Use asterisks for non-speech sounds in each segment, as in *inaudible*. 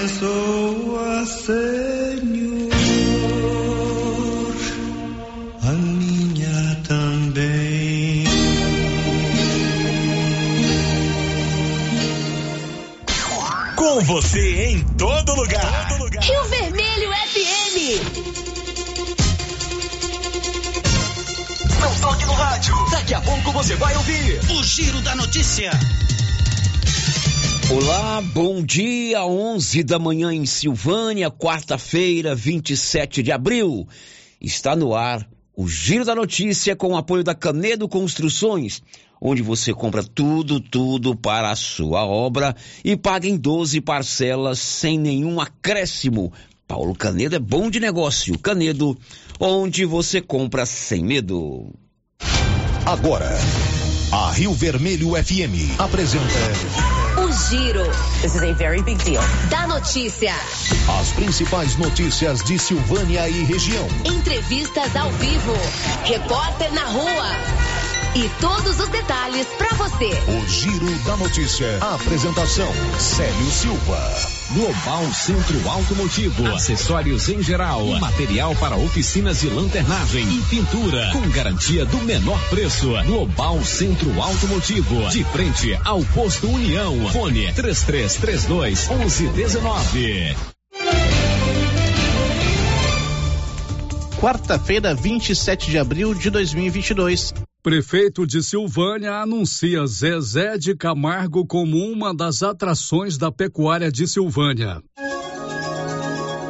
Abençoa, Senhor, a minha também. Com você em todo lugar. Rio Vermelho FM. Não toque no rádio. Daqui a pouco você vai ouvir o Giro da Notícia. Olá, bom dia, 11 da manhã em Silvânia, quarta-feira, 27 de abril. Está no ar o Giro da Notícia com o apoio da Canedo Construções, onde você compra tudo, tudo para a sua obra e paga em 12 parcelas sem nenhum acréscimo. Paulo Canedo é bom de negócio. Canedo, onde você compra sem medo. Agora, a Rio Vermelho FM apresenta Giro This is a very big deal. da Notícia. as principais notícias de Silvânia e região. Entrevistas ao vivo. Repórter na rua. E todos os detalhes para você. O Giro da Notícia. Apresentação: Célio Silva. Global Centro Automotivo, acessórios em geral, material para oficinas de lanternagem e pintura, com garantia do menor preço. Global Centro Automotivo, de frente ao posto União. Fone 3332 1119. Quarta-feira, 27 de abril de 2022. Prefeito de Silvânia anuncia Zezé de Camargo como uma das atrações da pecuária de Silvânia.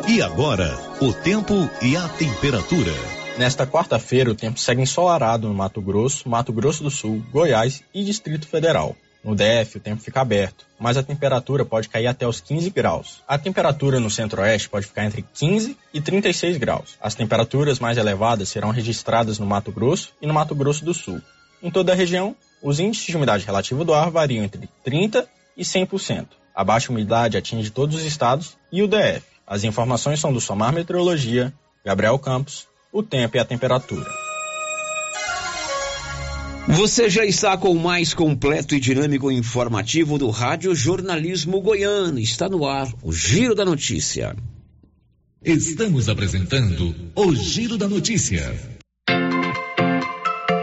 E agora, o tempo e a temperatura. Nesta quarta-feira, o tempo segue ensolarado no Mato Grosso, Mato Grosso do Sul, Goiás e Distrito Federal. No DF, o tempo fica aberto, mas a temperatura pode cair até os 15 graus. A temperatura no centro-oeste pode ficar entre 15 e 36 graus. As temperaturas mais elevadas serão registradas no Mato Grosso e no Mato Grosso do Sul. Em toda a região, os índices de umidade relativa do ar variam entre 30 e 100%. A baixa umidade atinge todos os estados e o DF. As informações são do Somar Meteorologia, Gabriel Campos, o tempo e a temperatura. Você já está com o mais completo e dinâmico informativo do Rádio Jornalismo Goiano. Está no ar o Giro da Notícia. Estamos apresentando o Giro da Notícia.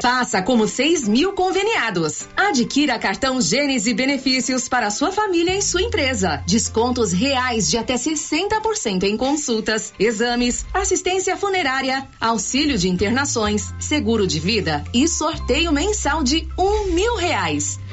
Faça como 6 mil conveniados. Adquira cartão Gênese Benefícios para sua família e sua empresa. Descontos reais de até 60% em consultas, exames, assistência funerária, auxílio de internações, seguro de vida e sorteio mensal de um mil reais.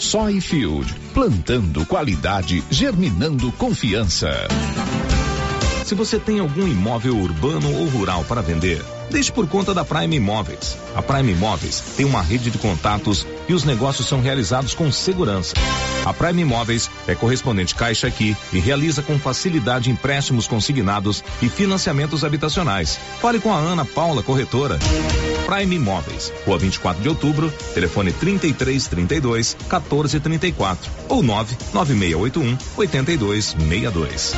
Soyfield, plantando qualidade, germinando confiança. Se você tem algum imóvel urbano ou rural para vender, deixe por conta da Prime Imóveis. A Prime Imóveis tem uma rede de contatos e os negócios são realizados com segurança. A Prime Imóveis é correspondente Caixa aqui e realiza com facilidade empréstimos consignados e financiamentos habitacionais. Fale com a Ana Paula Corretora. Prime Imóveis, Rua 24 de Outubro, telefone 3332 1434 ou 99681 8262.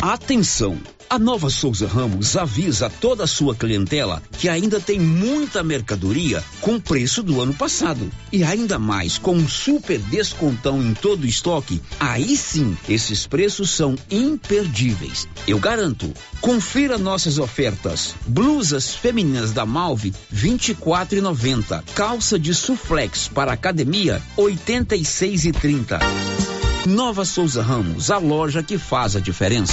Atenção! A Nova Souza Ramos avisa toda a sua clientela que ainda tem muita mercadoria com preço do ano passado. E ainda mais, com um super descontão em todo o estoque, aí sim, esses preços são imperdíveis. Eu garanto. Confira nossas ofertas. Blusas femininas da Malve, 24,90. Calça de suflex para academia, 86,30. Nova Souza Ramos, a loja que faz a diferença.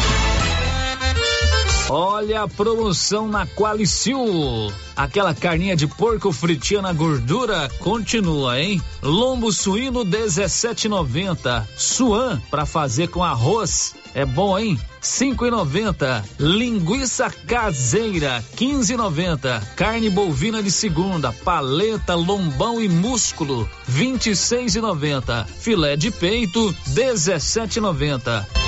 Olha a promoção na Qualicil. Aquela carninha de porco fritinha na gordura continua, hein? Lombo suíno 17,90. Suan para fazer com arroz. É bom, hein? 5,90. Linguiça caseira 15,90. Carne bovina de segunda, paleta, lombão e músculo 26,90. Filé de peito 17,90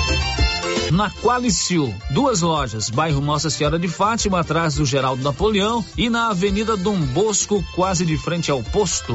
na Qualicil. Duas lojas, bairro Nossa Senhora de Fátima, atrás do Geraldo Napoleão e na Avenida Dom Bosco, quase de frente ao posto.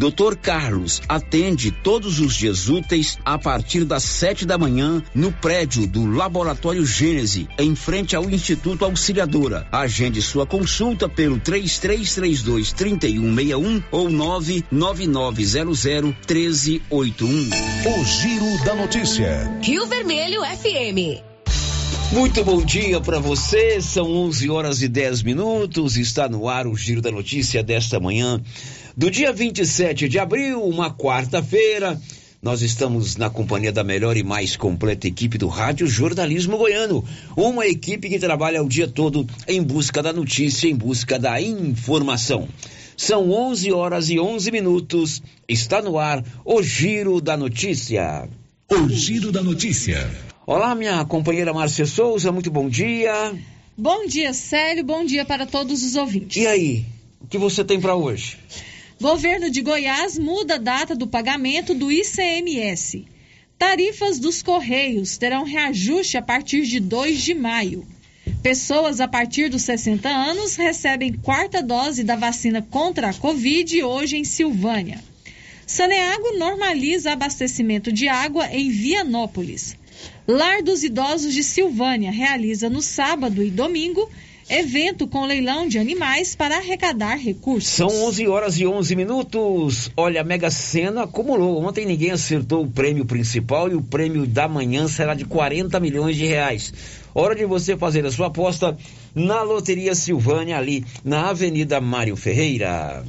Dr. Carlos atende todos os dias úteis a partir das sete da manhã no prédio do Laboratório Gênese, em frente ao Instituto Auxiliadora. Agende sua consulta pelo 3332 3161 ou 99900 1381. O Giro da Notícia. Rio Vermelho FM. Muito bom dia para você. São 11 horas e 10 minutos. Está no ar o Giro da Notícia desta manhã do dia 27 de abril, uma quarta-feira. Nós estamos na companhia da melhor e mais completa equipe do Rádio Jornalismo Goiano. Uma equipe que trabalha o dia todo em busca da notícia, em busca da informação. São 11 horas e 11 minutos. Está no ar o Giro da Notícia. O Giro da Notícia. Olá, minha companheira Márcia Souza, muito bom dia. Bom dia, Célio, bom dia para todos os ouvintes. E aí, o que você tem para hoje? Governo de Goiás muda a data do pagamento do ICMS. Tarifas dos Correios terão reajuste a partir de 2 de maio. Pessoas a partir dos 60 anos recebem quarta dose da vacina contra a Covid hoje em Silvânia. Saneago normaliza abastecimento de água em Vianópolis. Lar dos Idosos de Silvânia realiza no sábado e domingo evento com leilão de animais para arrecadar recursos. São 11 horas e 11 minutos. Olha, a Mega Sena acumulou. Ontem ninguém acertou o prêmio principal e o prêmio da manhã será de 40 milhões de reais. Hora de você fazer a sua aposta na Loteria Silvânia, ali na Avenida Mário Ferreira.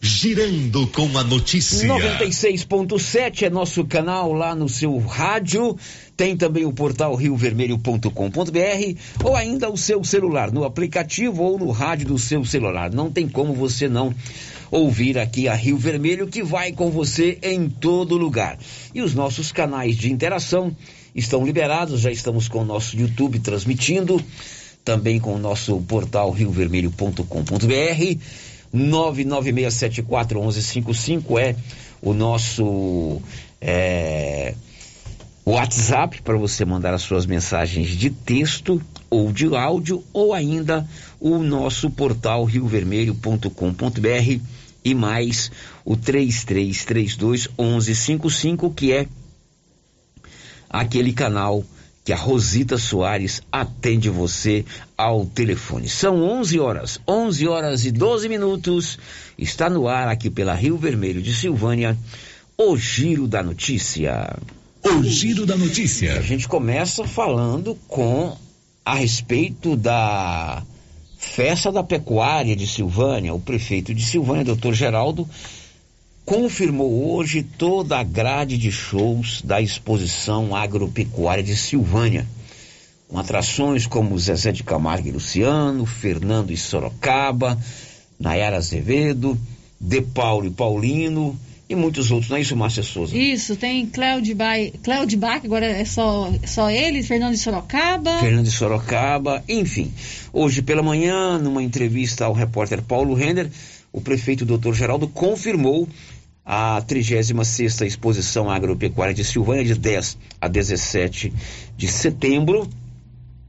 Girando com a notícia. 96.7 é nosso canal lá no seu rádio. Tem também o portal riovermelho.com.br ou ainda o seu celular, no aplicativo ou no rádio do seu celular. Não tem como você não ouvir aqui a Rio Vermelho que vai com você em todo lugar. E os nossos canais de interação estão liberados, já estamos com o nosso YouTube transmitindo, também com o nosso portal riovermelho.com.br 996741155 é o nosso é, WhatsApp para você mandar as suas mensagens de texto ou de áudio ou ainda o nosso portal riovermelho.com.br e mais o 3332 1155 que é aquele canal que a Rosita Soares atende você ao telefone. São 11 horas, 11 horas e 12 minutos. Está no ar aqui pela Rio Vermelho de Silvânia, o Giro da Notícia. O Giro da Notícia. A gente começa falando com a respeito da festa da pecuária de Silvânia. O prefeito de Silvânia, doutor Geraldo, confirmou hoje toda a grade de shows da exposição agropecuária de Silvânia, com atrações como Zezé de Camargo e Luciano, Fernando e Sorocaba, Nayara Azevedo, De Paulo e Paulino e muitos outros, não é isso, Márcia Souza? Isso, tem Cléudio Bach, agora é só, só ele, Fernando de Sorocaba. Fernando de Sorocaba, enfim. Hoje pela manhã, numa entrevista ao repórter Paulo Renner, o prefeito Dr. Geraldo confirmou a 36ª Exposição Agropecuária de Silvânia, de 10 a 17 de setembro,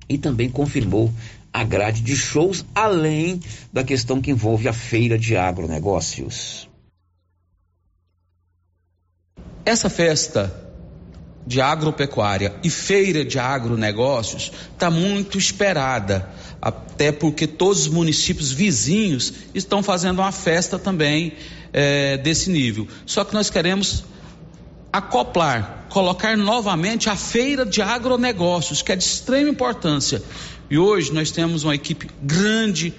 e também confirmou a grade de shows, além da questão que envolve a feira de agronegócios. Essa festa de agropecuária e feira de agronegócios está muito esperada, até porque todos os municípios vizinhos estão fazendo uma festa também é, desse nível. Só que nós queremos acoplar, colocar novamente a feira de agronegócios, que é de extrema importância. E hoje nós temos uma equipe grande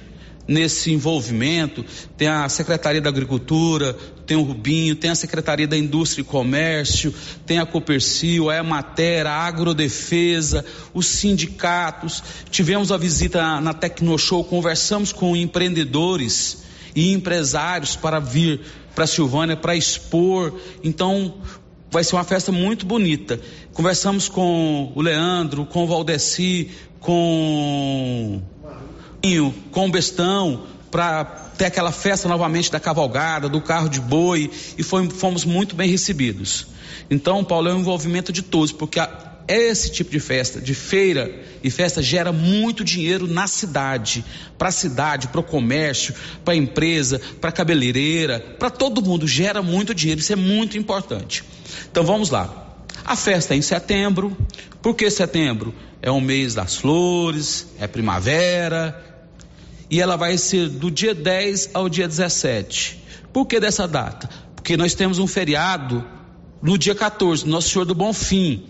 nesse envolvimento. Tem a Secretaria da Agricultura, tem o Rubinho, tem a Secretaria da Indústria e Comércio, tem a Copercil, a Emater, a Agrodefesa, os sindicatos. Tivemos a visita na Tecnoshow, conversamos com empreendedores e empresários para vir para Silvânia para expor. Então, vai ser uma festa muito bonita. Conversamos com o Leandro, com o Valdeci, com com o Bestão, para ter aquela festa novamente da cavalgada, do carro de boi, e foi, fomos muito bem recebidos. Então, Paulo, é um envolvimento de todos, porque a, esse tipo de festa, de feira e festa, gera muito dinheiro na cidade, para a cidade, para o comércio, para a empresa, para a cabeleireira, para todo mundo, gera muito dinheiro, isso é muito importante. Então vamos lá. A festa é em setembro. Por que setembro? É o mês das flores, é primavera, e ela vai ser do dia 10 ao dia 17. Por que dessa data? Porque nós temos um feriado no dia 14, Nosso Senhor do Bom Fim,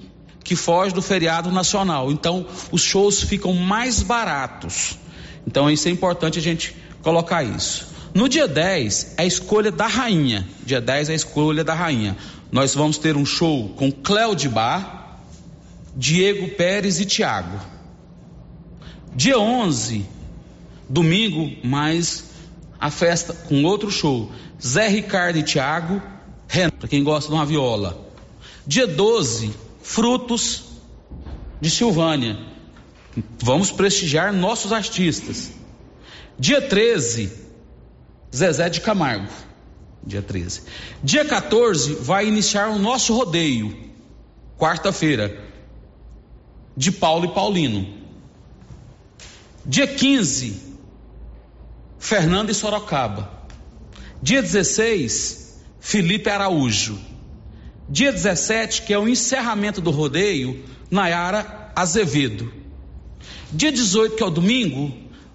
que foge do feriado nacional. Então, os shows ficam mais baratos. Então, isso é importante a gente colocar isso. No dia 10 é a escolha da rainha. Dia 10 é a escolha da rainha. Nós vamos ter um show com Cléo de Bar, Diego Pérez e Tiago. Dia 11, domingo, mais a festa com outro show. Zé Ricardo e Tiago, para quem gosta de uma viola. Dia 12, Frutos de Silvânia. Vamos prestigiar nossos artistas. Dia 13, Zezé de Camargo. Dia 13. Dia 14 vai iniciar o nosso rodeio. Quarta-feira. De Paulo e Paulino. Dia 15, Fernando e Sorocaba. Dia 16, Felipe Araújo. Dia 17, que é o encerramento do rodeio, Nayara Azevedo. Dia 18, que é o domingo,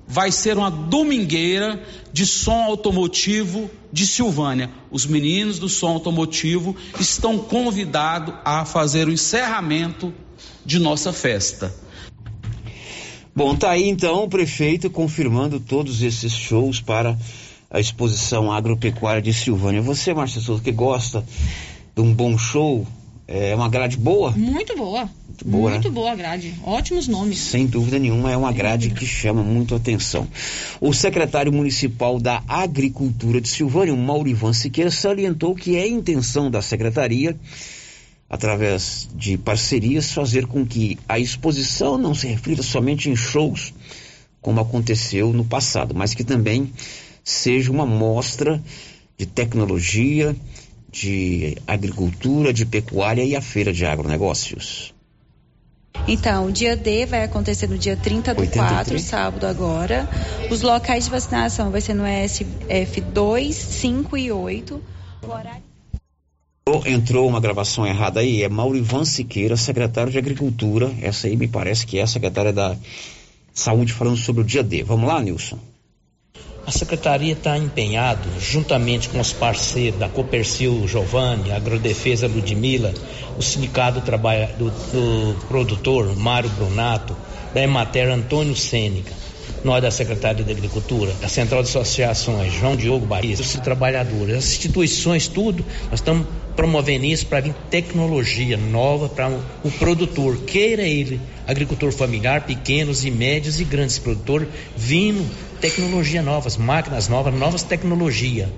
vai ser uma domingueira de som automotivo de Silvânia. Os meninos do som automotivo estão convidados a fazer o encerramento de nossa festa. Bom, tá aí então o prefeito confirmando todos esses shows para a exposição agropecuária de Silvânia. Você, Márcia Souza, que gosta de um bom show, é uma grade boa? Muito boa. Muito boa, muito né? boa a grade. Ótimos nomes. Sem dúvida nenhuma, é uma grade que chama muito atenção. O secretário municipal da Agricultura de Silvânia, Maurivan Siqueira, salientou que é intenção da secretaria através de parcerias, fazer com que a exposição não se reflita somente em shows, como aconteceu no passado, mas que também seja uma mostra de tecnologia, de agricultura, de pecuária e a feira de agronegócios. Então, o dia D vai acontecer no dia 30 do 83. 4, sábado agora. Os locais de vacinação vai ser no SF2, 5 e 8. O horário Entrou uma gravação errada aí, é Maurivan Siqueira, secretário de Agricultura. Essa aí me parece que é a secretária da Saúde falando sobre o dia D. Vamos lá, Nilson? A secretaria está empenhado, juntamente com os parceiros da Copercil Giovanni, Agrodefesa Ludmila, o Sindicato do, do, do Produtor Mário Brunato, da Emater Antônio Sênica, nós da Secretaria da Agricultura, da Central de Associações, João Diogo Bahia, os trabalhadores, as instituições, tudo, nós estamos promovendo isso para vir tecnologia nova para o, o produtor, queira ele, agricultor familiar, pequenos e médios e grandes produtores, vindo tecnologia novas, máquinas novas, novas tecnologias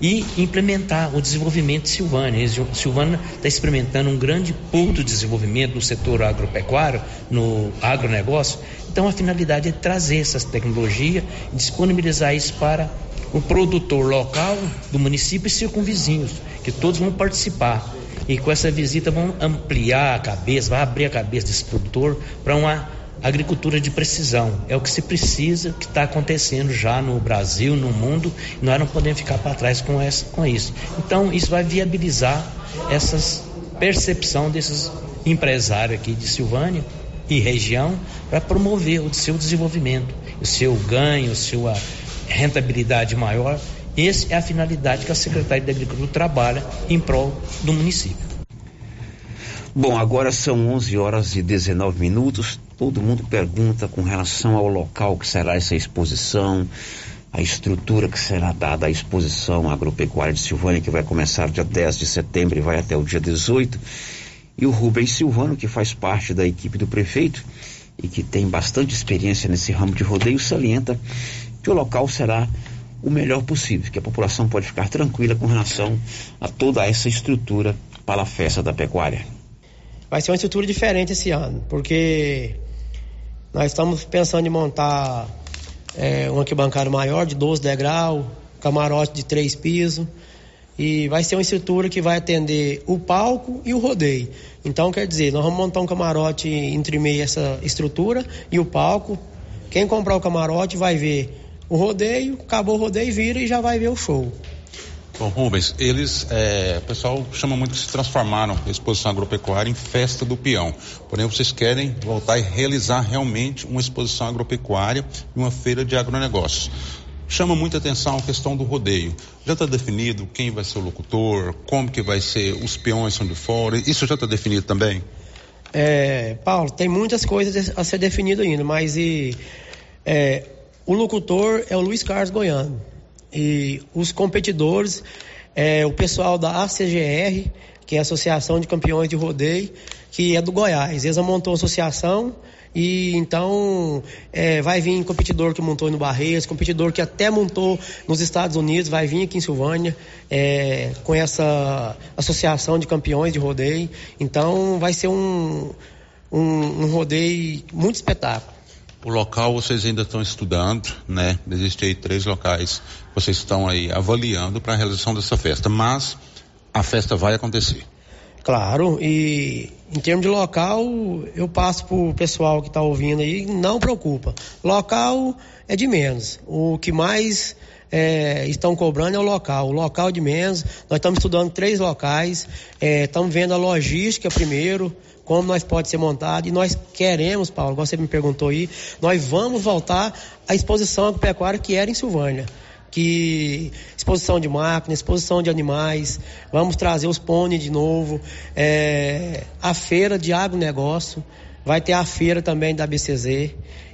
e implementar o desenvolvimento de Silvânia. Silvânia está experimentando um grande ponto de desenvolvimento no setor agropecuário, no agronegócio. Então a finalidade é trazer essas tecnologias disponibilizar isso para o produtor local do município e circunvizinhos, que todos vão participar. E com essa visita vão ampliar a cabeça, vai abrir a cabeça desse produtor para uma agricultura de precisão. É o que se precisa, que está acontecendo já no Brasil, no mundo, e nós não podemos ficar para trás com, essa, com isso. Então, isso vai viabilizar essa percepção desses empresários aqui de Silvânia e região para promover o seu desenvolvimento, o seu ganho, a sua rentabilidade maior. Essa é a finalidade que a Secretaria da Agricultura trabalha em prol do município. Bom, agora são 11 horas e 19 minutos. Todo mundo pergunta com relação ao local que será essa exposição, a estrutura que será dada à exposição agropecuária de Silvânia, que vai começar dia 10 de setembro e vai até o dia 18. E o Rubens Silvano, que faz parte da equipe do prefeito e que tem bastante experiência nesse ramo de rodeio, salienta que o local será o melhor possível, que a população pode ficar tranquila com relação a toda essa estrutura para a festa da pecuária. Vai ser uma estrutura diferente esse ano, porque nós estamos pensando em montar é, um arquibancada maior de 12 degraus, camarote de três pisos. E vai ser uma estrutura que vai atender o palco e o rodeio. Então, quer dizer, nós vamos montar um camarote entre meio essa estrutura e o palco. Quem comprar o camarote vai ver o rodeio, acabou o rodeio, vira e já vai ver o show. Bom, Rubens, eles, é, o pessoal chama muito que se transformaram a exposição agropecuária em festa do peão. Porém, vocês querem voltar e realizar realmente uma exposição agropecuária e uma feira de agronegócios. Chama muita atenção a questão do rodeio. Já está definido quem vai ser o locutor, como que vai ser, os peões são de fora, isso já está definido também? É, Paulo, tem muitas coisas a ser definido ainda, mas e, é, o locutor é o Luiz Carlos Goiano. E os competidores é o pessoal da ACGR, que é a Associação de Campeões de Rodeio, que é do Goiás. Eles montou uma associação e então é, vai vir competidor que montou no Barreiras, competidor que até montou nos Estados Unidos, vai vir aqui em Silvânia é, com essa associação de campeões de rodeio. Então vai ser um, um, um rodeio muito espetáculo. O local vocês ainda estão estudando, né? Existem aí três locais que vocês estão aí avaliando para a realização dessa festa, mas a festa vai acontecer. Claro, e em termos de local, eu passo para o pessoal que está ouvindo aí, não preocupa. Local é de menos. O que mais é, estão cobrando é o local. O local de menos. Nós estamos estudando três locais, é, estamos vendo a logística primeiro, como nós pode ser montado e nós queremos, Paulo, você me perguntou aí, nós vamos voltar à exposição agropecuária que era em Silvânia. Que exposição de máquinas, exposição de animais, vamos trazer os pôneis de novo, é, a feira de agronegócio, vai ter a feira também da BCZ.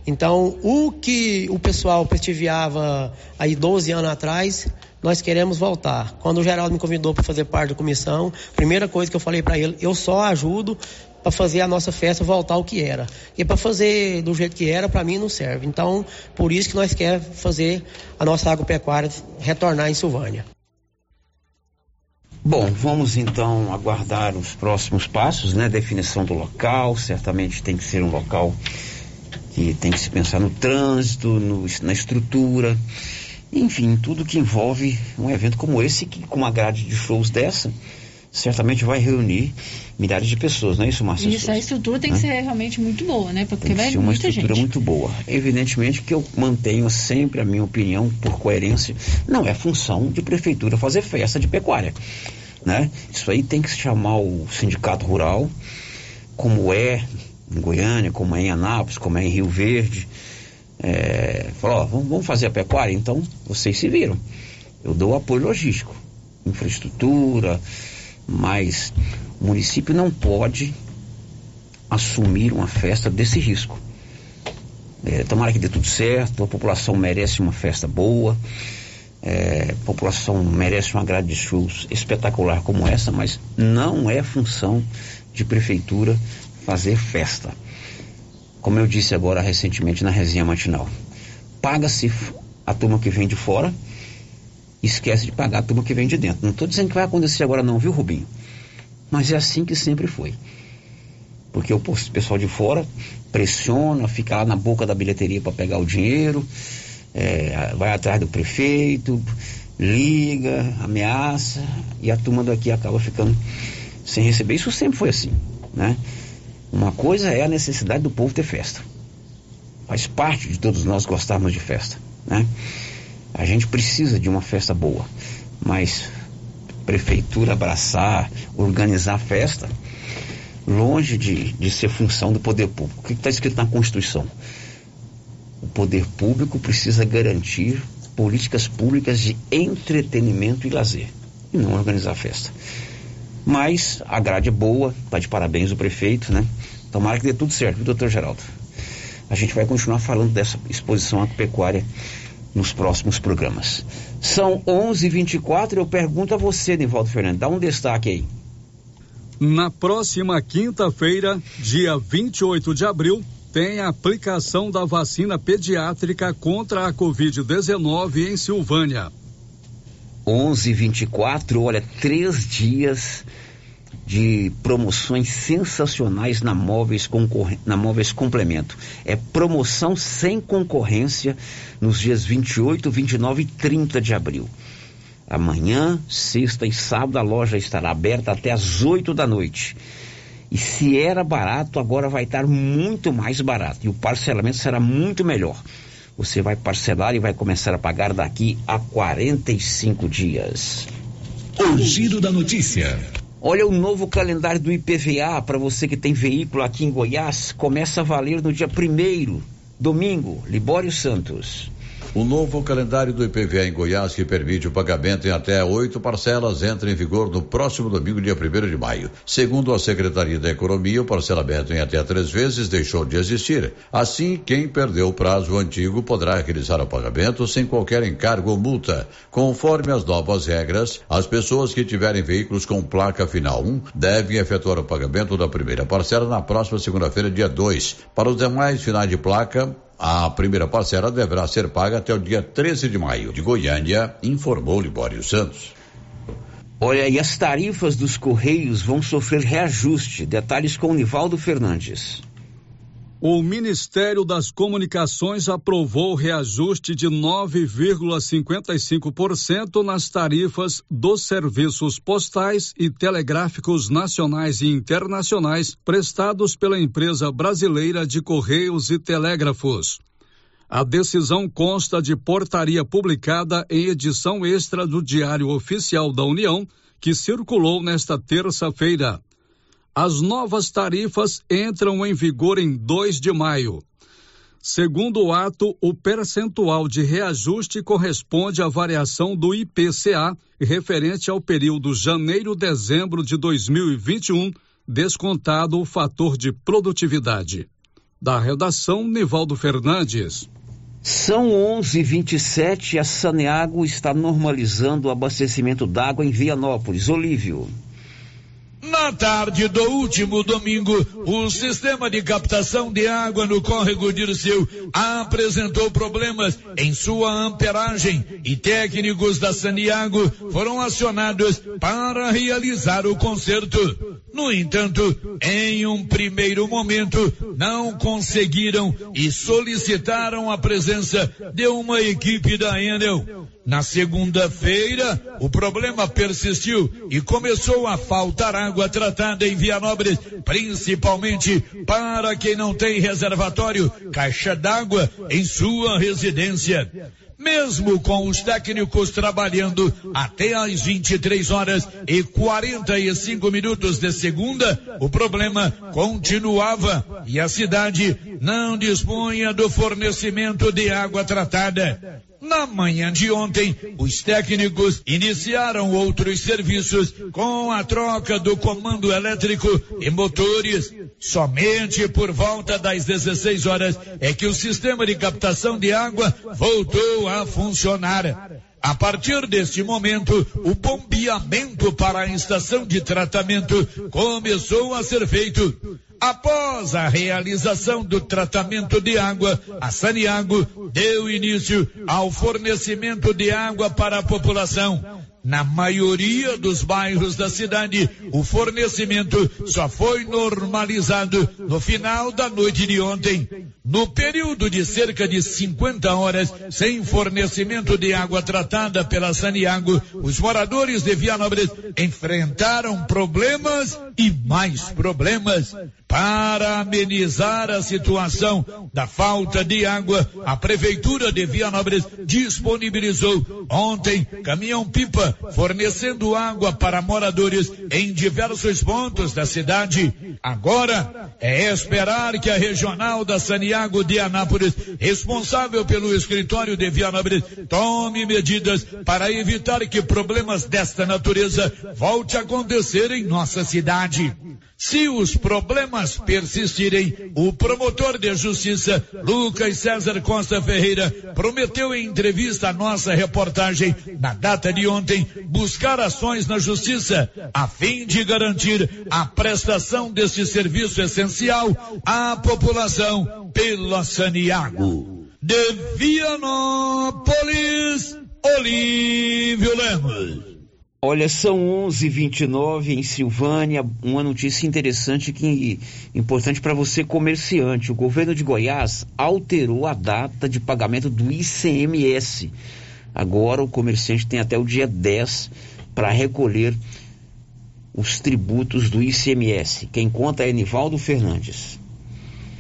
Então, o que o pessoal prestigiava aí 12 anos atrás, nós queremos voltar. Quando o Geraldo me convidou para fazer parte da comissão, primeira coisa que eu falei para ele, eu só ajudo para fazer a nossa festa voltar ao que era. E para fazer do jeito que era, para mim não serve. Então, por isso que nós queremos fazer a nossa agropecuária retornar em Silvânia. Bom, vamos então aguardar os próximos passos, né? Definição do local, certamente tem que ser um local que tem que se pensar no trânsito, no, na estrutura, enfim, tudo que envolve um evento como esse, que com uma grade de shows dessa, certamente vai reunir milhares de pessoas, não é isso, Márcia? Isso, a estrutura tem que ser realmente muito boa, né? Porque tem vai ser uma estrutura gente. muito boa. Evidentemente que eu mantenho sempre a minha opinião por coerência. Não é função de prefeitura fazer festa de pecuária, né? Isso aí tem que se chamar o sindicato rural, como é em Goiânia, como é em Anápolis, como é em Rio Verde. É, falou, ó, vamos fazer a pecuária, então vocês se viram. Eu dou apoio logístico, infraestrutura, mas o município não pode assumir uma festa desse risco. É, tomara que dê tudo certo, a população merece uma festa boa, é, a população merece uma grade de shows espetacular como essa, mas não é função de prefeitura fazer festa. Como eu disse agora recentemente na resenha matinal, paga-se a turma que vem de fora, esquece de pagar a turma que vem de dentro. Não estou dizendo que vai acontecer agora não, viu Rubinho? Mas é assim que sempre foi. Porque o pessoal de fora pressiona, fica lá na boca da bilheteria para pegar o dinheiro, é, vai atrás do prefeito, liga, ameaça, e a turma daqui acaba ficando sem receber. Isso sempre foi assim, né? Uma coisa é a necessidade do povo ter festa. Faz parte de todos nós gostarmos de festa, né? A gente precisa de uma festa boa, mas prefeitura abraçar, organizar a festa, longe de, de ser função do poder público. O que está escrito na Constituição? O poder público precisa garantir políticas públicas de entretenimento e lazer, e não organizar a festa. Mas a grade é boa, tá de parabéns o prefeito, né? Tomara que dê tudo certo, viu, doutor Geraldo? A gente vai continuar falando dessa exposição agropecuária nos próximos programas. São 11:24 eu pergunto a você, Nivaldo Fernandes, dá um destaque aí. Na próxima quinta-feira, dia 28 de abril, tem a aplicação da vacina pediátrica contra a Covid-19 em Silvânia. 11:24, olha, três dias de promoções sensacionais na Móveis, na Móveis Complemento. É promoção sem concorrência nos dias 28, 29 e 30 de abril. Amanhã, sexta e sábado, a loja estará aberta até às 8 da noite. E se era barato, agora vai estar muito mais barato. E o parcelamento será muito melhor. Você vai parcelar e vai começar a pagar daqui a 45 dias. O giro da notícia. Olha o novo calendário do IPVA para você que tem veículo aqui em Goiás. Começa a valer no dia primeiro, domingo, Libório Santos. O novo calendário do IPVA em Goiás, que permite o pagamento em até oito parcelas, entra em vigor no próximo domingo, dia 1 de maio. Segundo a Secretaria da Economia, o parcelamento em até três vezes deixou de existir. Assim, quem perdeu o prazo antigo poderá realizar o pagamento sem qualquer encargo ou multa. Conforme as novas regras, as pessoas que tiverem veículos com placa final 1 devem efetuar o pagamento da primeira parcela na próxima segunda-feira, dia 2. Para os demais finais de placa, a primeira parcela deverá ser paga até o dia 13 de maio. De Goiânia, informou Libório Santos. Olha, e as tarifas dos Correios vão sofrer reajuste. Detalhes com Nivaldo Fernandes. O Ministério das Comunicações aprovou reajuste de 9,55% nas tarifas dos serviços postais e telegráficos nacionais e internacionais prestados pela empresa brasileira de Correios e Telégrafos. A decisão consta de portaria publicada em edição extra do Diário Oficial da União, que circulou nesta terça-feira. As novas tarifas entram em vigor em 2 de maio. Segundo o ato, o percentual de reajuste corresponde à variação do IPCA referente ao período janeiro-dezembro de 2021, descontado o fator de produtividade. Da redação, Nivaldo Fernandes. São 11:27 e a Saneago está normalizando o abastecimento d'água em Vianópolis. Olívio. Na tarde do último domingo, o sistema de captação de água no córrego Dirceu apresentou problemas em sua amperagem e técnicos da Saniago foram acionados para realizar o conserto. No entanto, em um primeiro momento, não conseguiram e solicitaram a presença de uma equipe da Enel. Na segunda-feira, o problema persistiu e começou a faltar água tratada em Vianópolis, principalmente para quem não tem reservatório, caixa d'água em sua residência. Mesmo com os técnicos trabalhando até às 23 horas e 45 minutos de segunda, o problema continuava e a cidade não dispunha do fornecimento de água tratada. Na manhã de ontem, os técnicos iniciaram outros serviços com a troca do comando elétrico e motores. Somente por volta das 16 horas é que o sistema de captação de água voltou a funcionar. A partir deste momento, o bombeamento para a estação de tratamento começou a ser feito. Após a realização do tratamento de água, a Saniago deu início ao fornecimento de água para a população. Na maioria dos bairros da cidade, o fornecimento só foi normalizado no final da noite de ontem. No período de cerca de 50 horas, sem fornecimento de água tratada pela Saniago, os moradores de Vianópolis enfrentaram problemas e mais problemas. Para amenizar a situação da falta de água, a Prefeitura de Vianópolis disponibilizou ontem caminhão-pipa fornecendo água para moradores em diversos pontos da cidade. Agora é esperar que a regional da Saniago de Anápolis, responsável pelo escritório de Vianópolis, tome medidas para evitar que problemas desta natureza volte a acontecer em nossa cidade. Se os problemas persistirem, o promotor de justiça, Lucas César Costa Ferreira, prometeu em entrevista à nossa reportagem, na data de ontem, buscar ações na justiça, a fim de garantir a prestação deste serviço essencial à população pela Saniago. De Vianópolis, Olívio Lemos. Olha, são 11:29 em Silvânia. Uma notícia interessante que importante para você comerciante. O governo de Goiás alterou a data de pagamento do ICMS. Agora o comerciante tem até o dia 10 para recolher os tributos do ICMS. Quem conta é Nivaldo Fernandes.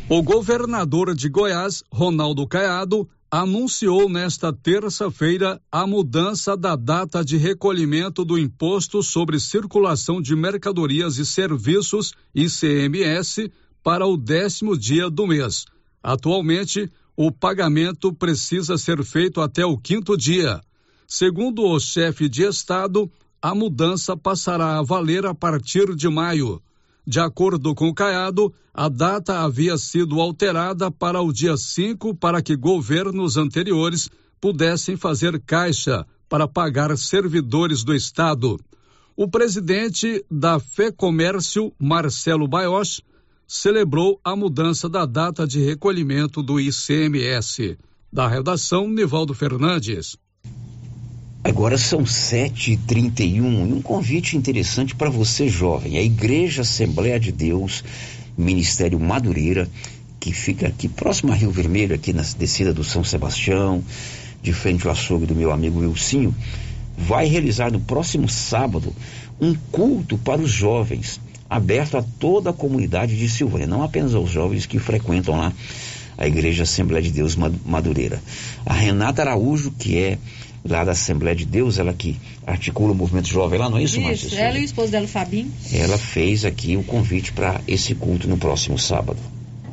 O governador de Goiás, Ronaldo Caiado, anunciou nesta terça-feira a mudança da data de recolhimento do Imposto sobre Circulação de Mercadorias e Serviços, ICMS, para o décimo dia do mês. Atualmente, o pagamento precisa ser feito até o quinto dia. Segundo o chefe de Estado, a mudança passará a valer a partir de maio. De acordo com o Caiado, a data havia sido alterada para o dia 5 para que governos anteriores pudessem fazer caixa para pagar servidores do Estado. O presidente da FEComércio, Marcelo Baioch, celebrou a mudança da data de recolhimento do ICMS. Da redação, Nivaldo Fernandes. Agora são 7h31 e um convite interessante para você, jovem. A Igreja Assembleia de Deus, Ministério Madureira, que fica aqui próximo a Rio Vermelho, aqui na descida do São Sebastião, de frente ao açougue do meu amigo Wilcinho, vai realizar no próximo sábado um culto para os jovens, aberto a toda a comunidade de Silvânia, não apenas aos jovens que frequentam lá a Igreja Assembleia de Deus Madureira. A Renata Araújo, que é lá da Assembleia de Deus, ela que articula o movimento jovem lá, não é isso, Isso, Márcia? ela e o esposo dela, o Fabinho. Ela fez aqui o convite para esse culto no próximo sábado.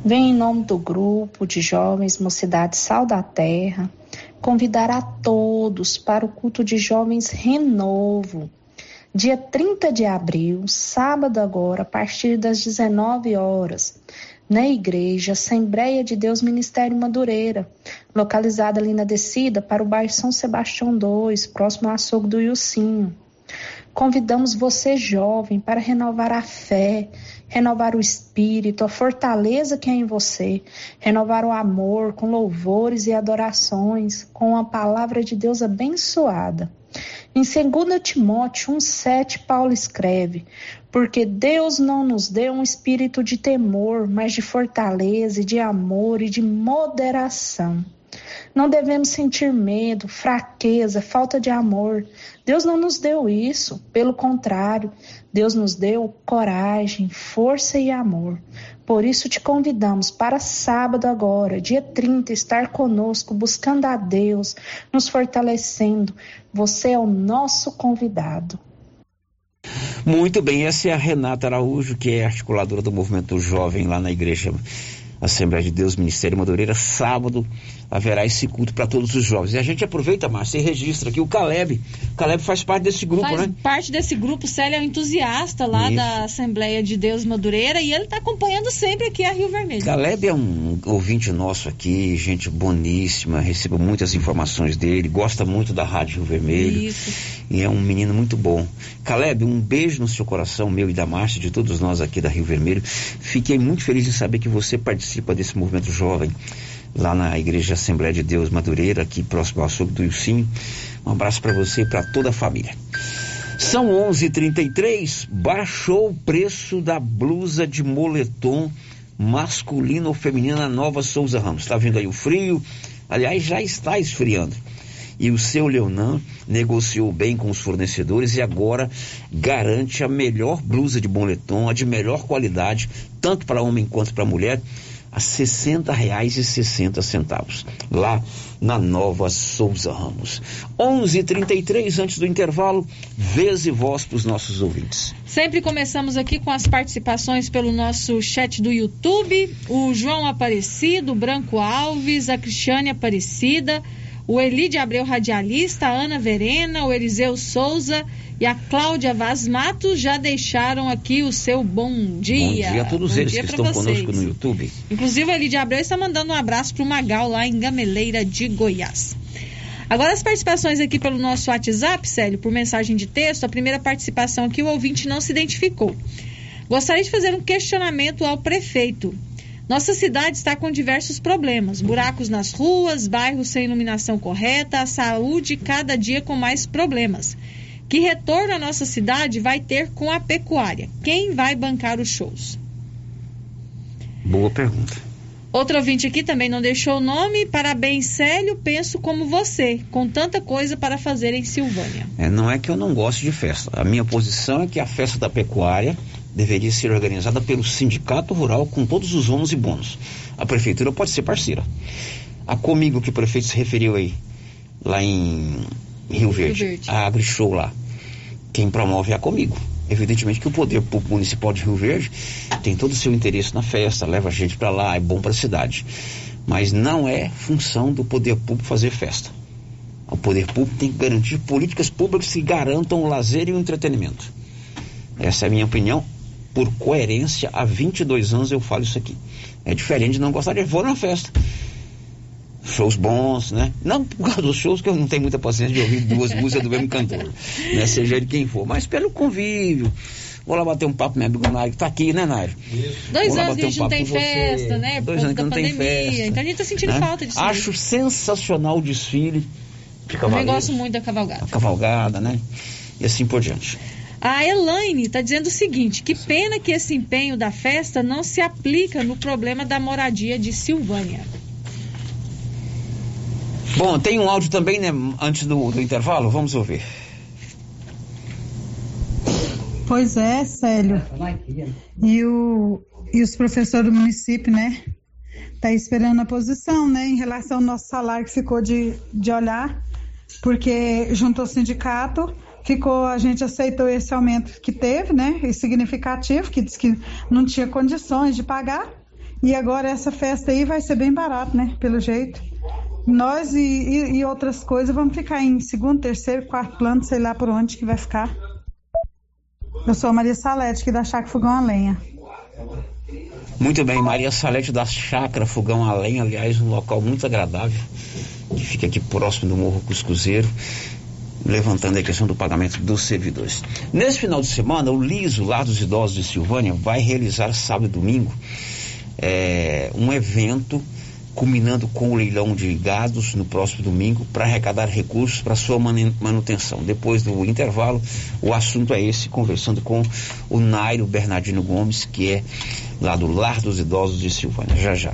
Vem em nome do grupo de jovens Mocidade Sal da Terra convidar a todos para o culto de jovens Renovo. Dia 30 de abril, sábado agora, a partir das 19 horas na igreja Assembleia de Deus Ministério Madureira, localizada ali na descida para o bairro São Sebastião 2, próximo ao açougue do Ilcinho. Convidamos você, jovem, para renovar a fé, renovar o espírito, a fortaleza que é em você, renovar o amor com louvores e adorações, com a palavra de Deus abençoada. Em 2 Timóteo 1,7, Paulo escreve: Porque Deus não nos deu um espírito de temor, mas de fortaleza, de amor e de moderação. Não devemos sentir medo, fraqueza, falta de amor. Deus não nos deu isso. Pelo contrário, Deus nos deu coragem, força e amor. Por isso te convidamos para sábado agora, dia 30, estar conosco, buscando a Deus, nos fortalecendo. Você é o nosso convidado. Muito bem, essa é a Renata Araújo, que é articuladora do movimento jovem lá na igreja Assembleia de Deus, Ministério Madureira, sábado haverá esse culto para todos os jovens. E a gente aproveita, Márcia, e registra aqui o Caleb. O Caleb faz parte desse grupo, faz né? parte desse grupo. Célio é um entusiasta lá Isso. da Assembleia de Deus Madureira e ele está acompanhando sempre aqui a Rio Vermelho. Caleb é um ouvinte nosso aqui, gente boníssima, recebo muitas informações dele, gosta muito da Rádio Rio Vermelho. Isso. E é um menino muito bom. Caleb, um beijo no seu coração, meu e da Márcia, de todos nós aqui da Rio Vermelho. Fiquei muito feliz em saber que você participa desse movimento jovem lá na Igreja Assembleia de Deus Madureira, aqui próximo ao açougue do Ilcinho. Um abraço para você e para toda a família. São 11:33. Baixou o preço da blusa de moletom masculino ou feminino na Nova Souza Ramos. Está vendo aí o frio? Aliás, já está esfriando. E o seu Leonan negociou bem com os fornecedores e agora garante a melhor blusa de moletom, a de melhor qualidade, tanto para homem quanto para mulher, a R$ 60,60 lá na Nova Souza Ramos. 11:33 antes do intervalo, vez e voz para os nossos ouvintes. Sempre começamos aqui com as participações pelo nosso chat do YouTube. O João Aparecido, o Branco Alves, a Cristiane Aparecida, o Eli de Abreu Radialista, a Ana Verena, o Eliseu Souza e a Cláudia Vaz Matos já deixaram aqui o seu bom dia. Bom dia a todos bom eles que estão vocês. conosco no YouTube. Inclusive, o Eli de Abreu está mandando um abraço para o Magal lá em Gameleira de Goiás. Agora as participações aqui pelo nosso WhatsApp, Célio, por mensagem de texto. A primeira participação aqui, o ouvinte não se identificou. Gostaria de fazer um questionamento ao prefeito. Nossa cidade está com diversos problemas: buracos nas ruas, bairros sem iluminação correta, a saúde cada dia com mais problemas. Que retorno a nossa cidade vai ter com a pecuária? Quem vai bancar os shows? Boa pergunta. Outro ouvinte aqui também não deixou o nome. Parabéns, Célio. Penso como você, com tanta coisa para fazer em Silvânia. É, não é que eu não gosto de festa. A minha posição é que a festa da pecuária deveria ser organizada pelo sindicato rural com todos os ônus e bônus. A prefeitura pode ser parceira. A comigo que o prefeito se referiu aí, lá em Rio Verde, Verde. a AgriShow lá, quem promove é a comigo. Evidentemente que o poder público municipal de Rio Verde tem todo o seu interesse na festa, leva a gente para lá, é bom para a cidade. Mas não é função do poder público fazer festa. O poder público tem que garantir políticas públicas que garantam o lazer e o entretenimento. Essa é a minha opinião. Por coerência, há 22 anos eu falo isso aqui. É diferente de não gostar de vou na festa. Shows bons, né? Não por causa dos shows, que eu não tenho muita paciência de ouvir duas *laughs* músicas do mesmo cantor, né? Seja ele quem for, mas pelo convívio. Vou lá bater um papo com meu amigo Nairo, que tá aqui, né, Nairo? Dois Vou lá anos que a gente um não tem você. festa, né? Por Dois anos que não tem pandemia. festa. Então a gente tá sentindo né? falta disso. Acho sensacional o desfile de Também cavaleiros, gosto muito da cavalgada. a cavalgada, né? E assim por diante. A Elaine está dizendo o seguinte: que pena que esse empenho da festa não se aplica no problema da moradia de Silvânia. Bom, tem um áudio também, né? Antes do, do intervalo, vamos ouvir. Pois é, Célio. E, o, e os professores do município, né? Tá esperando a posição, né? Em relação ao nosso salário que ficou de, de olhar, porque junto ao sindicato, ficou, a gente aceitou esse aumento que teve, né? E significativo, que disse que não tinha condições de pagar. E agora essa festa aí vai ser bem barato, né? Pelo jeito. Nós e, e, e outras coisas vamos ficar em segundo, terceiro, quarto plano, sei lá por onde que vai ficar. Eu sou a Maria Salete, aqui da Chácara Fogão a Lenha. Muito bem, Maria Salete da Chácara Fogão a Lenha, aliás, um local muito agradável, que fica aqui próximo do Morro Cuscuzeiro, levantando a questão do pagamento dos servidores. Nesse final de semana, o Liso, lá dos idosos de Silvânia, vai realizar sábado e domingo é, um evento culminando com o leilão de gados no próximo domingo para arrecadar recursos para sua manu- manutenção. Depois do intervalo, o assunto é esse, conversando com o Nairo Bernardino Gomes, que é lá do Lar dos Idosos de Silvânia. Já já.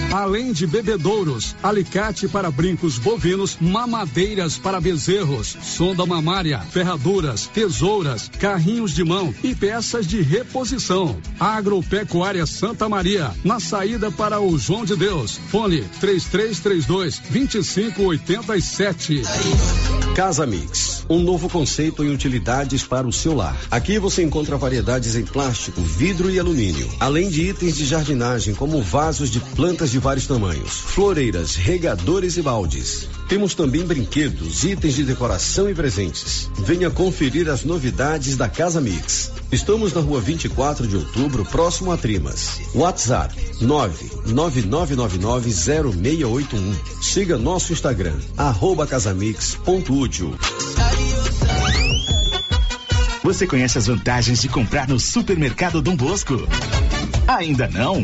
Além de bebedouros, alicate para brincos bovinos, mamadeiras para bezerros, sonda mamária, ferraduras, tesouras, carrinhos de mão e peças de reposição. Agropecuária Santa Maria, na saída para o João de Deus. Fone 3332 2587. Casa Mix, um novo conceito em utilidades para o seu lar. Aqui você encontra variedades em plástico, vidro e alumínio, além de itens de jardinagem como vasos de plantas de vários tamanhos, floreiras, regadores e baldes. Temos também brinquedos, itens de decoração e presentes. Venha conferir as novidades da Casa Mix. Estamos na rua 24 de outubro, próximo a Trimas. WhatsApp 999990681. Siga nosso Instagram, arroba casamix.útil. Você conhece as vantagens de comprar no supermercado Dom Bosco? Ainda não?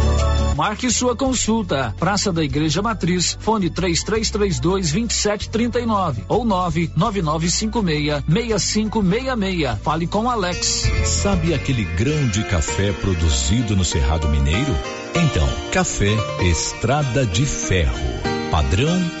Marque sua consulta. Praça da Igreja Matriz, fone 3332 2739 ou 99956 6566. Fale com Alex. Sabe aquele grão de café produzido no Cerrado Mineiro? Então, café Estrada de Ferro. Padrão,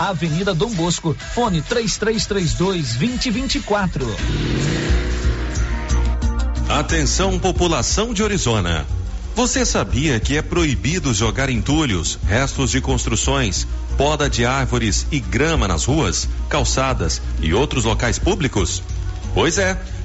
Avenida Dom Bosco, fone 3332 2024. Atenção, população de Orizona. Você sabia que é proibido jogar entulhos, restos de construções, poda de árvores e grama nas ruas, calçadas e outros locais públicos? Pois é.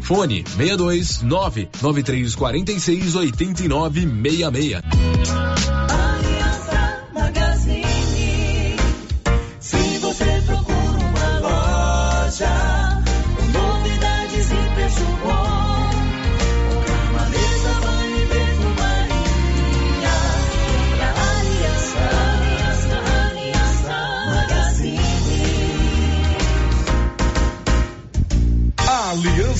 Fone 62 99346 8966.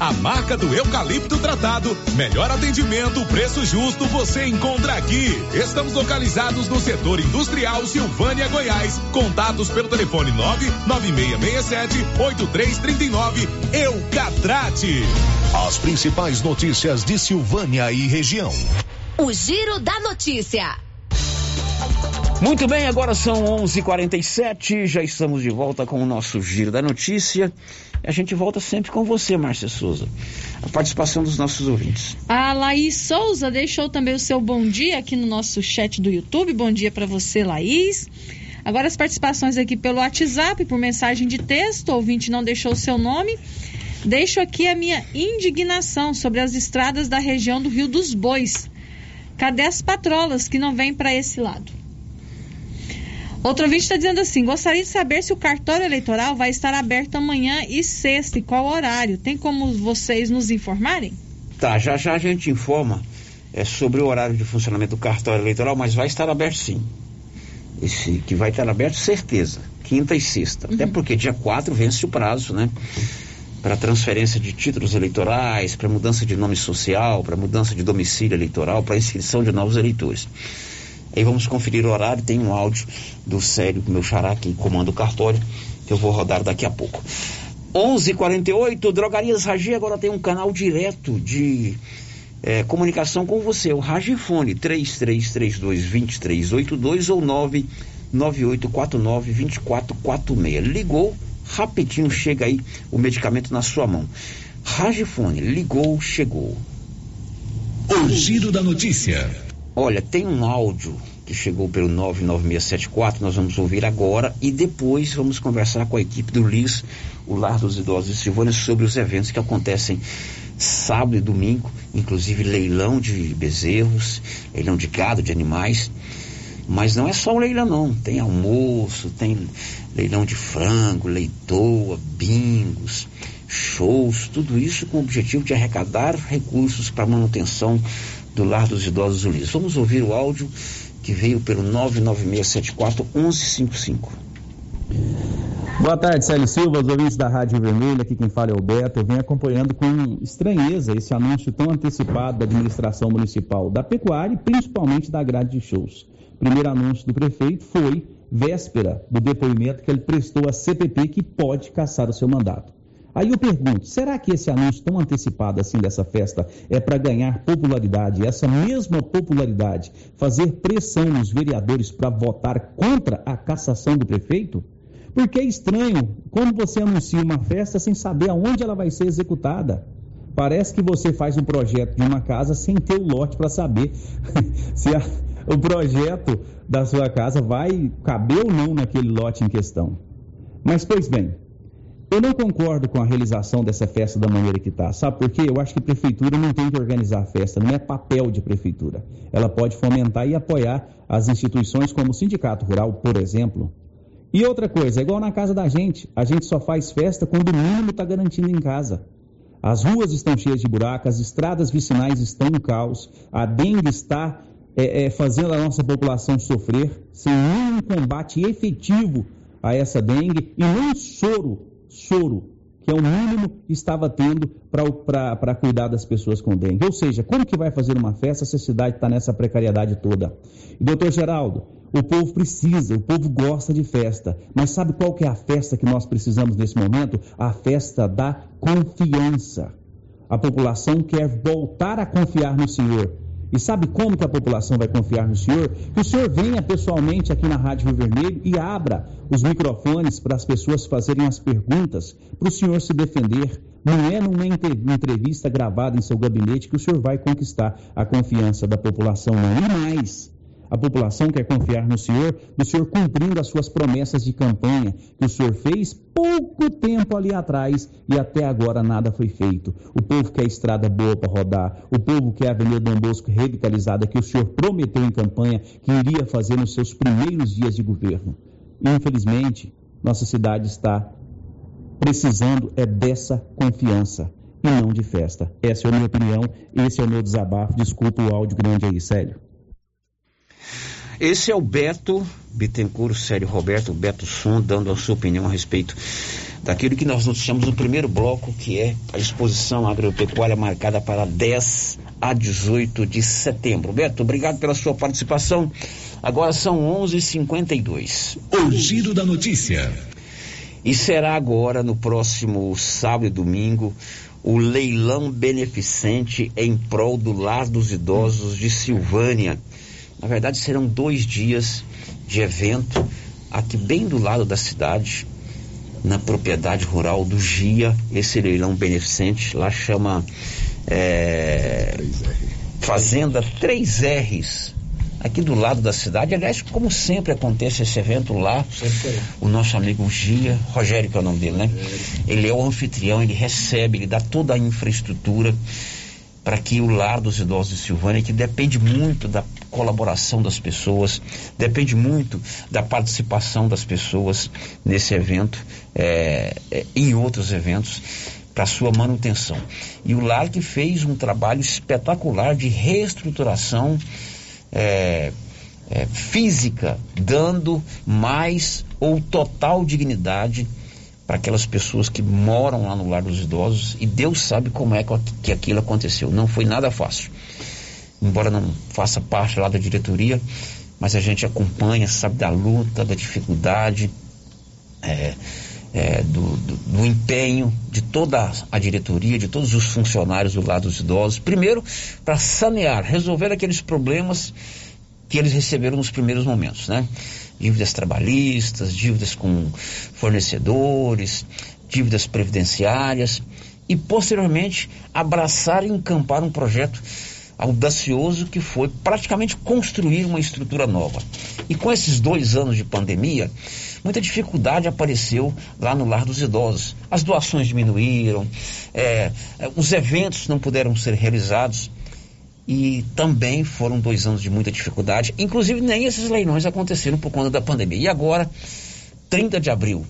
A marca do eucalipto tratado. Melhor atendimento, preço justo, você encontra aqui. Estamos localizados no setor industrial Silvânia, Goiás. Contatos pelo telefone 99667 8339. Eucatrate. As principais notícias de Silvânia e região. O Giro da Notícia. Muito bem, agora são 11:47. Já estamos de volta com o nosso Giro da Notícia. A gente volta sempre com você, Márcia Souza. A participação dos nossos ouvintes. A Laís Souza deixou também o seu bom dia aqui no nosso chat do YouTube. Bom dia para você, Laís. Agora as participações aqui pelo WhatsApp, por mensagem de texto. O ouvinte não deixou o seu nome. Deixo aqui a minha indignação sobre as estradas da região do Rio dos Bois. Cadê as patrolas que não vêm para esse lado? Outro ouvinte está dizendo assim: gostaria de saber se o cartório eleitoral vai estar aberto amanhã e sexta e qual horário. Tem como vocês nos informarem? Tá, já já a gente informa é, sobre o horário de funcionamento do cartório eleitoral, mas vai estar aberto sim. Esse, que vai estar aberto, certeza. Quinta e sexta. Até porque dia 4 vence o prazo, né? Para transferência de títulos eleitorais, para mudança de nome social, para mudança de domicílio eleitoral, para inscrição de novos eleitores. Aí vamos conferir o horário. Tem um áudio do Célio, meu xará, que comanda o cartório, que eu vou rodar daqui a pouco. 11:48 Drogarias Ragi agora tem um canal direto de eh, comunicação com você. O Ragifone 3332-2382 ou 99849-2446. Ligou, rapidinho chega aí o medicamento na sua mão. Ragifone, ligou, chegou. O giro da notícia. Olha, tem um áudio que chegou pelo 99674, nós vamos ouvir agora e depois vamos conversar com a equipe do LIS, o Lar dos Idosos de Silvânia, sobre os eventos que acontecem sábado e domingo, inclusive leilão de bezerros, leilão de gado, de animais. Mas não é só o leilão não, tem almoço, tem leilão de frango, leitoa, bingos, shows, tudo isso com o objetivo de arrecadar recursos para manutenção do Lar dos Idosos Ulis. Vamos ouvir o áudio que veio pelo 99674 1155. Boa tarde, Célio Silva, os ouvintes da Rádio Vermelha, aqui quem fala é o Beto. Eu venho acompanhando com estranheza esse anúncio tão antecipado da administração municipal da pecuária e principalmente da grade de shows. Primeiro anúncio do prefeito foi véspera do depoimento que ele prestou à CPP que pode caçar o seu mandato. Aí eu pergunto, será que esse anúncio tão antecipado assim dessa festa é para ganhar popularidade, essa mesma popularidade, fazer pressão nos vereadores para votar contra a cassação do prefeito? Porque é estranho como você anuncia uma festa sem saber aonde ela vai ser executada. Parece que você faz um projeto de uma casa sem ter o lote para saber *laughs* se a, o projeto da sua casa vai caber ou não naquele lote em questão. Mas, pois bem, eu não concordo com a realização dessa festa da maneira que está. Sabe por quê? Eu acho que a prefeitura não tem que organizar a festa, não é papel de prefeitura. Ela pode fomentar e apoiar as instituições como o Sindicato Rural, por exemplo. E outra coisa, é igual na casa da gente, a gente só faz festa quando o mínimo está garantido em casa. As ruas estão cheias de buracos, as estradas vicinais estão em caos, a dengue está é, é, fazendo a nossa população sofrer sem nenhum combate efetivo a essa dengue e nem soro soro, que é o mínimo que estava tendo para cuidar das pessoas com dengue. Ou seja, como que vai fazer uma festa se a cidade está nessa precariedade toda? E, doutor Geraldo, o povo precisa, o povo gosta de festa, mas sabe qual que é a festa que nós precisamos nesse momento? A festa da confiança. A população quer voltar a confiar no Senhor. E sabe como que a população vai confiar no senhor? Que o senhor venha pessoalmente aqui na Rádio Rio Vermelho e abra os microfones para as pessoas fazerem as perguntas, para o senhor se defender. Não é numa entrevista gravada em seu gabinete que o senhor vai conquistar a confiança da população, não. E mais, a população quer confiar no Senhor, no Senhor cumprindo as suas promessas de campanha que o Senhor fez pouco tempo ali atrás e até agora nada foi feito. O povo quer estrada boa para rodar, o povo quer a Avenida Dom Bosco revitalizada que o Senhor prometeu em campanha que iria fazer nos seus primeiros dias de governo. Infelizmente, nossa cidade está precisando é dessa confiança e não de festa. Essa é a minha opinião, esse é o meu desabafo. Desculpa o áudio grande aí, sério. Esse é o Beto Bittencourt, Sério Roberto, Beto Som, dando a sua opinião a respeito daquilo que nós noticiamos no primeiro bloco, que é a exposição agropecuária marcada para 10 a 18 de setembro. Beto, obrigado pela sua participação. Agora são 11:52. O giro da notícia. E será agora no próximo sábado e domingo o leilão beneficente em prol do Lar dos Idosos de Silvânia na verdade, serão dois dias de evento aqui bem do lado da cidade, na propriedade rural do GIA, esse leilão beneficente, lá chama é, Fazenda 3Rs, aqui do lado da cidade. Aliás, como sempre acontece esse evento lá, o nosso amigo Gia, Rogério que é o nome dele, né? Ele é o anfitrião, ele recebe, ele dá toda a infraestrutura para que o lar dos idosos de Silvânia, que depende muito da colaboração das pessoas, depende muito da participação das pessoas nesse evento, é, é, em outros eventos, para sua manutenção. E o lar que fez um trabalho espetacular de reestruturação é, é física, dando mais ou total dignidade para aquelas pessoas que moram lá no lar dos idosos e Deus sabe como é que aquilo aconteceu. Não foi nada fácil. Embora não faça parte lá da diretoria, mas a gente acompanha, sabe da luta, da dificuldade, é, é, do, do, do, empenho de toda a diretoria, de todos os funcionários do lado dos idosos. Primeiro, para sanear, resolver aqueles problemas que eles receberam nos primeiros momentos, né? dívidas trabalhistas, dívidas com fornecedores, dívidas previdenciárias e posteriormente abraçar e encampar um projeto audacioso que foi praticamente construir uma estrutura nova. E com esses dois anos de pandemia, muita dificuldade apareceu lá no Lar dos Idosos. As doações diminuíram, é, os eventos não puderam ser realizados e também foram dois anos de muita dificuldade. Inclusive, nem esses leilões aconteceram por conta da pandemia. E agora, 30 de abril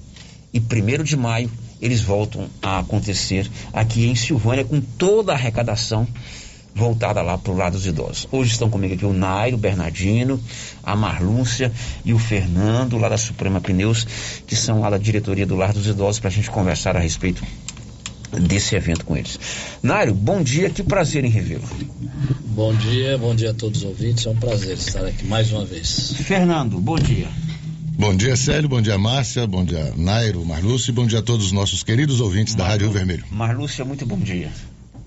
e 1 de maio, eles voltam a acontecer aqui em Silvânia com toda a arrecadação voltada lá para o lado dos idosos. Hoje estão comigo aqui o Nairo, o Bernardino, a Marlúcia e o Fernando, lá da Suprema Pneus, que são lá da diretoria do Lar dos Idosos, para a gente conversar a respeito desse evento com eles. Nairo, bom dia, que prazer em revê-lo. Bom dia, bom dia a todos os ouvintes, é um prazer estar aqui mais uma vez. Fernando, bom dia. Bom dia, Célio, bom dia, Márcia, bom dia, Nairo, Marlúcia e bom dia a todos os nossos queridos ouvintes Mar... da Rádio Rio Vermelho. Marlúcia, muito bom dia.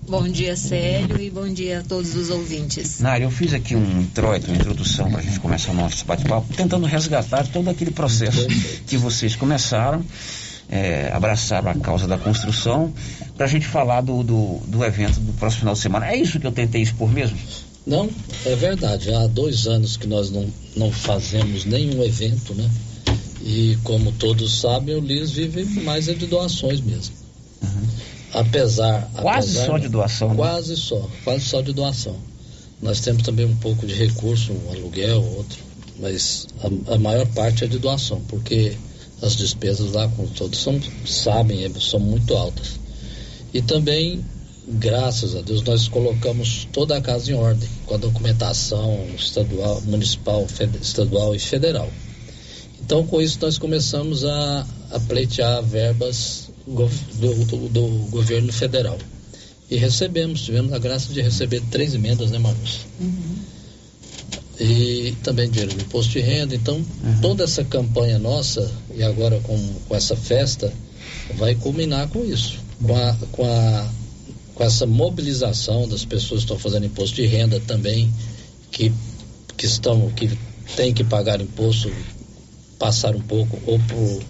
Bom dia, Célio, e bom dia a todos os ouvintes. Nária, eu fiz aqui um introito, uma introdução para a gente começar o nosso bate-papo, tentando resgatar todo aquele processo que vocês começaram, é, abraçaram a causa da construção, para a gente falar do, do, do evento do próximo final de semana. É isso que eu tentei expor mesmo? Não, é verdade. Há dois anos que nós não, não fazemos nenhum evento, né? E como todos sabem, o LIS vive mais é de doações mesmo. Uhum apesar. Quase apesar, só de doação. Né? Quase só, quase só de doação. Nós temos também um pouco de recurso, um aluguel, outro, mas a, a maior parte é de doação, porque as despesas lá, como todos são, sabem, é, são muito altas. E também, graças a Deus, nós colocamos toda a casa em ordem, com a documentação estadual, municipal, estadual e federal. Então, com isso, nós começamos a, a pleitear verbas do, do, do, governo federal. E recebemos, tivemos a graça de receber três emendas, né, Marcos? Uhum. E também dinheiro do imposto de renda. Então, uhum. toda essa campanha nossa, e agora com, com essa festa, vai culminar com isso. Com, a, com, a, com essa mobilização das pessoas que estão fazendo imposto de renda também, que, que estão, que têm que pagar imposto, passar um pouco, ou por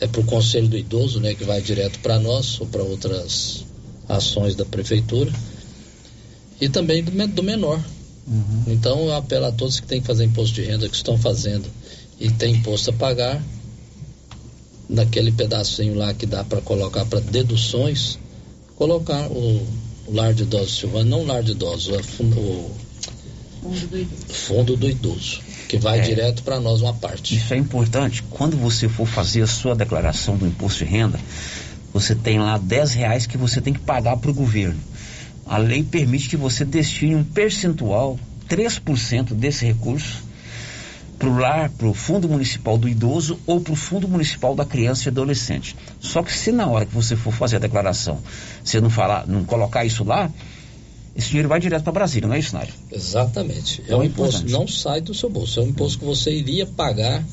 é para o Conselho do Idoso, né, que vai direto para nós ou para outras ações da prefeitura e também do, do menor. Uhum. Então eu apelo a todos que têm que fazer imposto de renda, que estão fazendo e tem imposto a pagar, naquele pedacinho lá que dá para colocar para deduções, colocar o, o, lar de idosos Silvano, não o lar de idosos, o, o fundo do idoso. Fundo do idoso que vai é, direto para nós uma parte. Isso é importante. Quando você for fazer a sua declaração do imposto de renda, você tem lá 10 reais que você tem que pagar para o governo. A lei permite que você destine um percentual, 3% desse recurso, para o lar, para o Fundo Municipal do Idoso ou para o Fundo Municipal da Criança e Adolescente. Só que se na hora que você for fazer a declaração, você não falar, não colocar isso lá, esse dinheiro vai direto para Brasília, não é isso, Nário? Exatamente. É, é um imposto importante. não sai do seu bolso, é um imposto que você iria pagar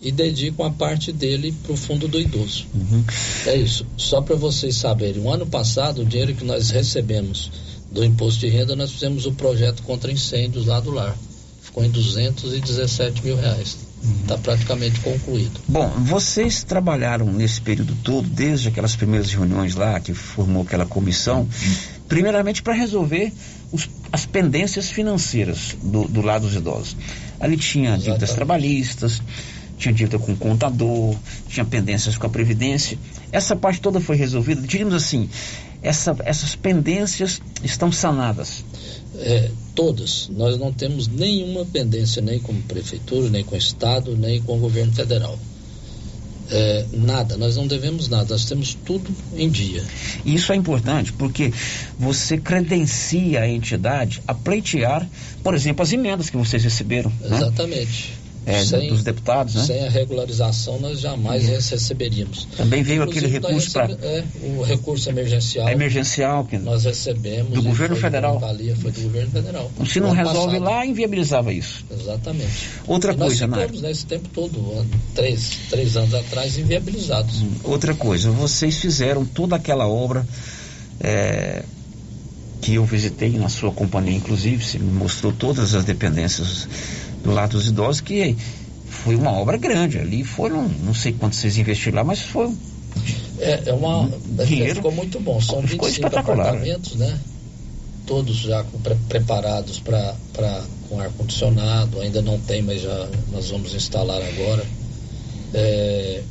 e dedica uma parte dele para o fundo do idoso. Uhum. É isso. Só para vocês saberem, o ano passado, o dinheiro que nós recebemos do imposto de renda, nós fizemos o projeto contra incêndios lá do lar. Ficou em 217 mil reais. Está praticamente concluído. Bom, vocês trabalharam nesse período todo, desde aquelas primeiras reuniões lá, que formou aquela comissão, primeiramente para resolver os, as pendências financeiras do, do, lado dos idosos. Ali tinha dívidas trabalhistas, tinha dívida com o contador, tinha pendências com a Previdência. Essa parte toda foi resolvida. Diríamos assim, essa, essas pendências estão sanadas. É, todas. Nós não temos nenhuma pendência, nem com Prefeitura, nem com o Estado, nem com o governo federal é, nada, nós não devemos nada, nós temos tudo em dia. Isso é importante porque você credencia a entidade a pleitear, por exemplo, as emendas que vocês receberam. Né? Exatamente. Né? É, sem, dos deputados, né? Sem a regularização nós jamais uhum. receberíamos. Também veio Inclusive, aquele recurso para é, o recurso emergencial. Emergencial que nós recebemos do governo federal. Valia, foi do governo federal. Então, se não resolve passado. lá, inviabilizava isso. Exatamente. Outra e coisa, nós ficamos, né, esse tempo todo, três, três anos atrás, inviabilizados. Hum, outra coisa, vocês fizeram toda aquela obra é, que eu visitei na sua companhia, inclusive, você me mostrou todas as dependências do lado dos idosos, que foi uma obra grande. Ali foram, não sei quanto vocês investiram lá, mas foi. É, é uma. Dinheiro, ficou muito bom. São ficou 25 apartamentos, né? todos já pre preparados para com ar condicionado, ainda não tem, mas já nós vamos instalar agora. É,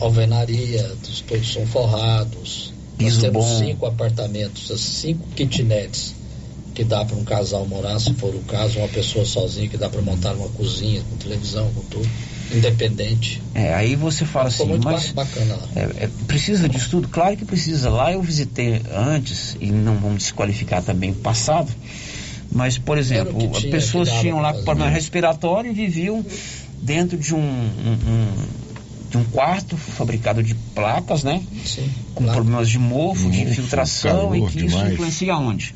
alvenaria, todos são forrados. Nós temos bom. cinco apartamentos, cinco kitnets que dá para um casal morar, se for o caso, uma pessoa sozinha que dá para montar uma cozinha com televisão, com tudo, independente. É, aí você fala Ficou assim, muito mas bacana lá. É, é, precisa de estudo? Claro que precisa. Lá eu visitei antes e não vamos desqualificar também o passado. Mas, por exemplo, tinha, pessoas tinham lá problema respiratório e viviam dentro de um, um, um de um quarto fabricado de placas, né? Sim, com problemas de mofo, de infiltração calor, e que demais. isso influencia onde?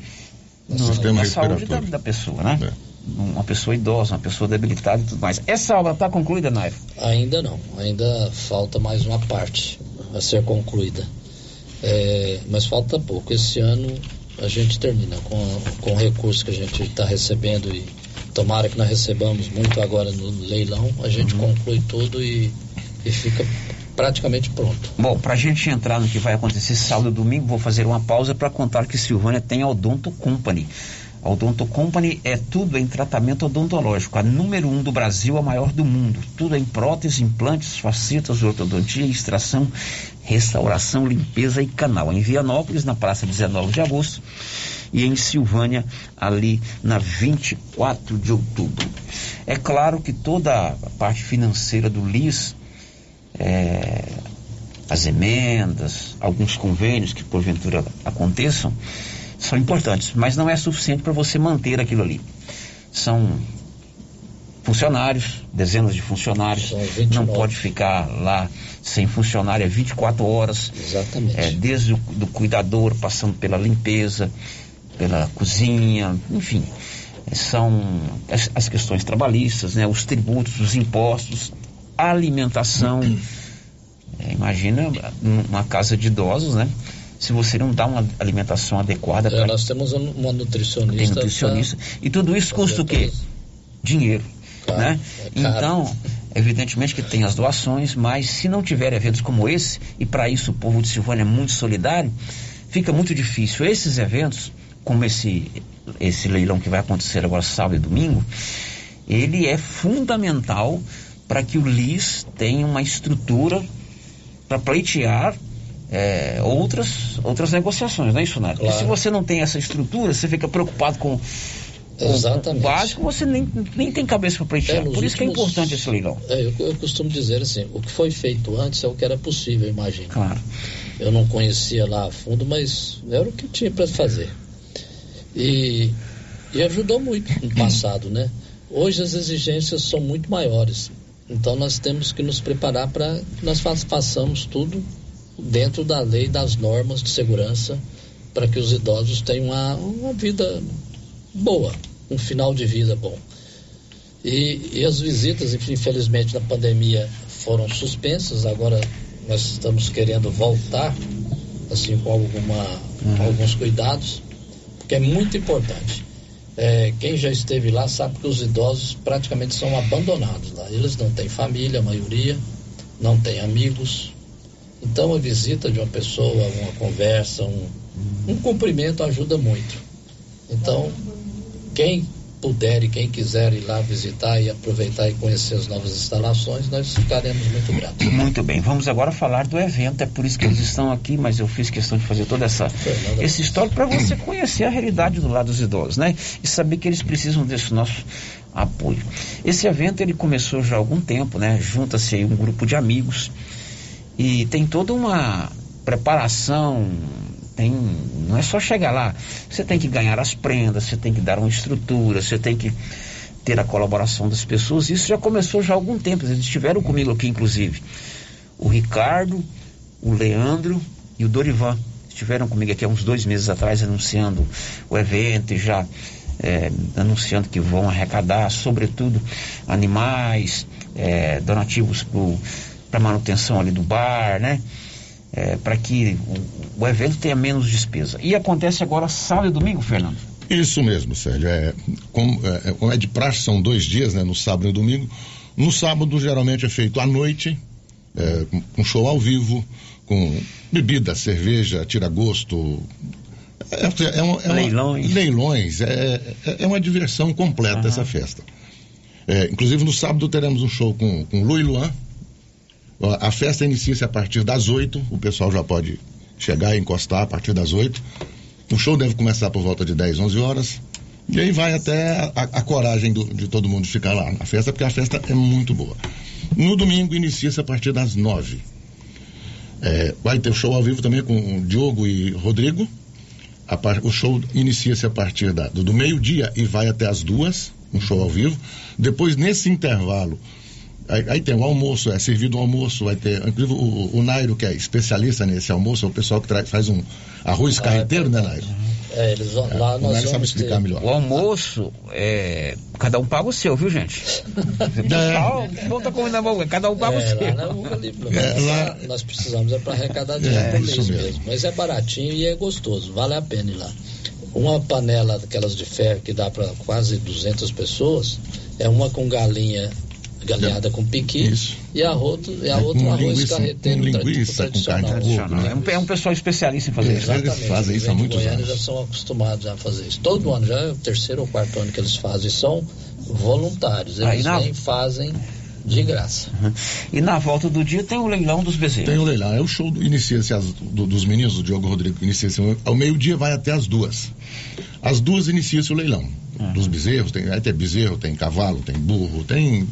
No, na saúde da, da, pessoa, né? É. Uma pessoa idosa, uma pessoa debilitada e tudo mais. Essa obra está concluída, Nairo? Ainda não. Ainda falta mais uma parte a ser concluída. É, mas falta pouco. Esse ano a gente termina com, com o recurso que a gente está recebendo e tomara que nós recebamos muito agora no leilão, a gente uhum. conclui tudo e, e fica praticamente pronto. Bom, para a gente entrar no que vai acontecer sábado e domingo, vou fazer uma pausa para contar que Silvânia tem a Odonto Company. A Odonto Company é tudo em tratamento odontológico, a número um do Brasil, a maior do mundo. Tudo em próteses, implantes, facetas, ortodontia, extração, restauração, limpeza e canal. Em Vianópolis, na praça 19 de agosto, e em Silvânia, ali na 24 de outubro. É claro que toda a parte financeira do LIS é, as emendas, alguns convênios que porventura aconteçam, são importantes, mas não é suficiente para você manter aquilo ali. São funcionários, dezenas de funcionários, não pode ficar lá sem funcionário é 24 horas. Exatamente. É, desde o do cuidador, passando pela limpeza, pela cozinha, enfim. São as, as questões trabalhistas, né, os tributos, os impostos, alimentação. É, imagina uma casa de idosos, né? Se você não dá uma alimentação adequada. É, pra... Nós temos uma nutricionista. Tem nutricionista. Pra... E tudo isso custa o quê? Dinheiro. Claro, né? É então, evidentemente que tem as doações, mas se não tiver eventos como esse, e para isso o povo de Silvânia é muito solidário, fica muito difícil. Esses eventos, como esse, esse leilão que vai acontecer agora sábado e domingo, ele é fundamental para que o LIS tenha uma estrutura para pleitear é, outras, outras negociações, não é isso, Nath? Claro. Porque se você não tem essa estrutura, você fica preocupado com, o básico, você nem, nem tem cabeça para pleitear. É, Por isso últimos, que é importante esse leilão. É, eu, eu, costumo dizer assim, o que foi feito antes é o que era possível, imagino. Claro. Eu não conhecia lá a fundo, mas era o que tinha para fazer. E, e ajudou muito no passado, né? Hoje as exigências são muito maiores. Então nós temos que nos preparar para que nós façamos tudo dentro da lei, das normas de segurança, para que os idosos tenham uma, uma vida boa, um final de vida bom. E, e as visitas, infelizmente, na pandemia foram suspensas, agora nós estamos querendo voltar, assim, com alguma, uhum. alguns cuidados, porque é muito importante. É, quem já esteve lá sabe que os idosos praticamente são abandonados lá. Eles não têm família, a maioria, não têm amigos. Então a visita de uma pessoa, uma conversa, um, um cumprimento ajuda muito. Então, quem puder e quem quiser ir lá visitar e aproveitar e conhecer as novas instalações, nós ficaremos muito gratos. Muito bem, vamos agora falar do evento, é por isso que eles estão aqui, mas eu fiz questão de fazer toda essa esse histórico para você conhecer a realidade do lado dos idosos, né? E saber que eles precisam desse nosso apoio. Esse evento ele começou já há algum tempo, né? Junta-se aí um grupo de amigos e tem toda uma preparação, tem, não é só chegar lá. Você tem que ganhar as prendas, você tem que dar uma estrutura, você tem que ter a colaboração das pessoas. Isso já começou já há algum tempo. Eles estiveram comigo aqui, inclusive. O Ricardo, o Leandro e o Dorivan estiveram comigo aqui há uns dois meses atrás anunciando o evento e já é, anunciando que vão arrecadar, sobretudo, animais, é, donativos para manutenção ali do bar, né? É, para que o, o, evento tenha menos despesa. E acontece agora sábado e domingo, Fernando? Isso mesmo, Sérgio. É, como, é, como é de praxe, são dois dias, né? No sábado e domingo. No sábado, geralmente é feito à noite, é, com show ao vivo, com bebida, cerveja, tira-gosto, É, é, uma, é leilões. Uma, leilões. É, é, é uma diversão completa uhum. essa festa. É, inclusive no sábado teremos um show com, com Lu e Luan. A festa inicia-se a partir das 8. O pessoal já pode chegar e encostar a partir das 8. O show deve começar por volta de 10, 11 horas. E aí vai até a, a coragem do, de todo mundo ficar lá na festa, porque a festa é muito boa. No domingo inicia-se a partir das 9. É, vai ter show ao vivo também com Diogo e Rodrigo. O show inicia-se a partir da, do, do meio-dia e vai até as duas, um show ao vivo. Depois, nesse intervalo, Aí, aí, tem o almoço, é servido o almoço, vai ter. Inclusive o, o Nairo, que é especialista nesse almoço, é o pessoal que traz, faz um arroz ah, carreteiro, é né, Nairo? É, eles vão, é, lá nós vamos explicar ter... melhor. O almoço, é, cada um paga o seu, viu, gente? *laughs* É. Não tá comendo cada um paga é, o seu. Lá, é, lá... Nós precisamos é para arrecadar dinheiro é, mesmo. mesmo. Mas é baratinho e é gostoso, vale a pena ir lá. Uma panela daquelas de ferro que dá para quase 200 pessoas, é uma com galinha galinhada com piqui Isso. e a outra, e a outra um arroz linguiça, carreteiro com linguiça, com carne de né? é, um, é um pessoal especialista em fazer isso. Eles fazem isso há muitos anos. já são acostumados a fazer isso. Todo ano, já é o terceiro ou quarto ano que eles fazem. São voluntários. Eles na... nem fazem de graça. Uhum. E na volta do dia tem o leilão dos bezerros. Tem o leilão. É o show do, inicia-se do, dos meninos, do Diogo Rodrigo, inicia-se ao meio-dia, vai até as duas. Às duas inicia-se o leilão. Uhum. Dos bezerros, tem, aí tem bezerro, tem cavalo, tem burro, tem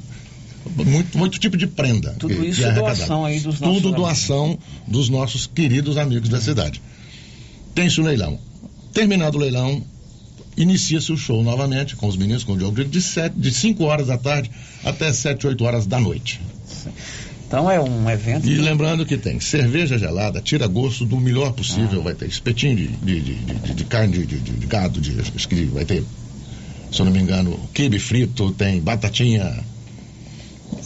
muito, muito tipo de prenda. Tudo que, isso que é doação aí dos nossos Tudo doação amigos. dos nossos queridos amigos da cidade. Tem-se o leilão. Terminado o leilão, inicia-se o show novamente com os meninos, com o Diogo de, sete, de 5 horas da tarde até 7, 8 horas da noite. Então é um evento. E lembrando que tem cerveja gelada, tira gosto do melhor possível. Ah. Vai ter espetinho de, de, de, de carne de, gado, de, acho que vai ter, se eu não me engano, quibe frito, tem batatinha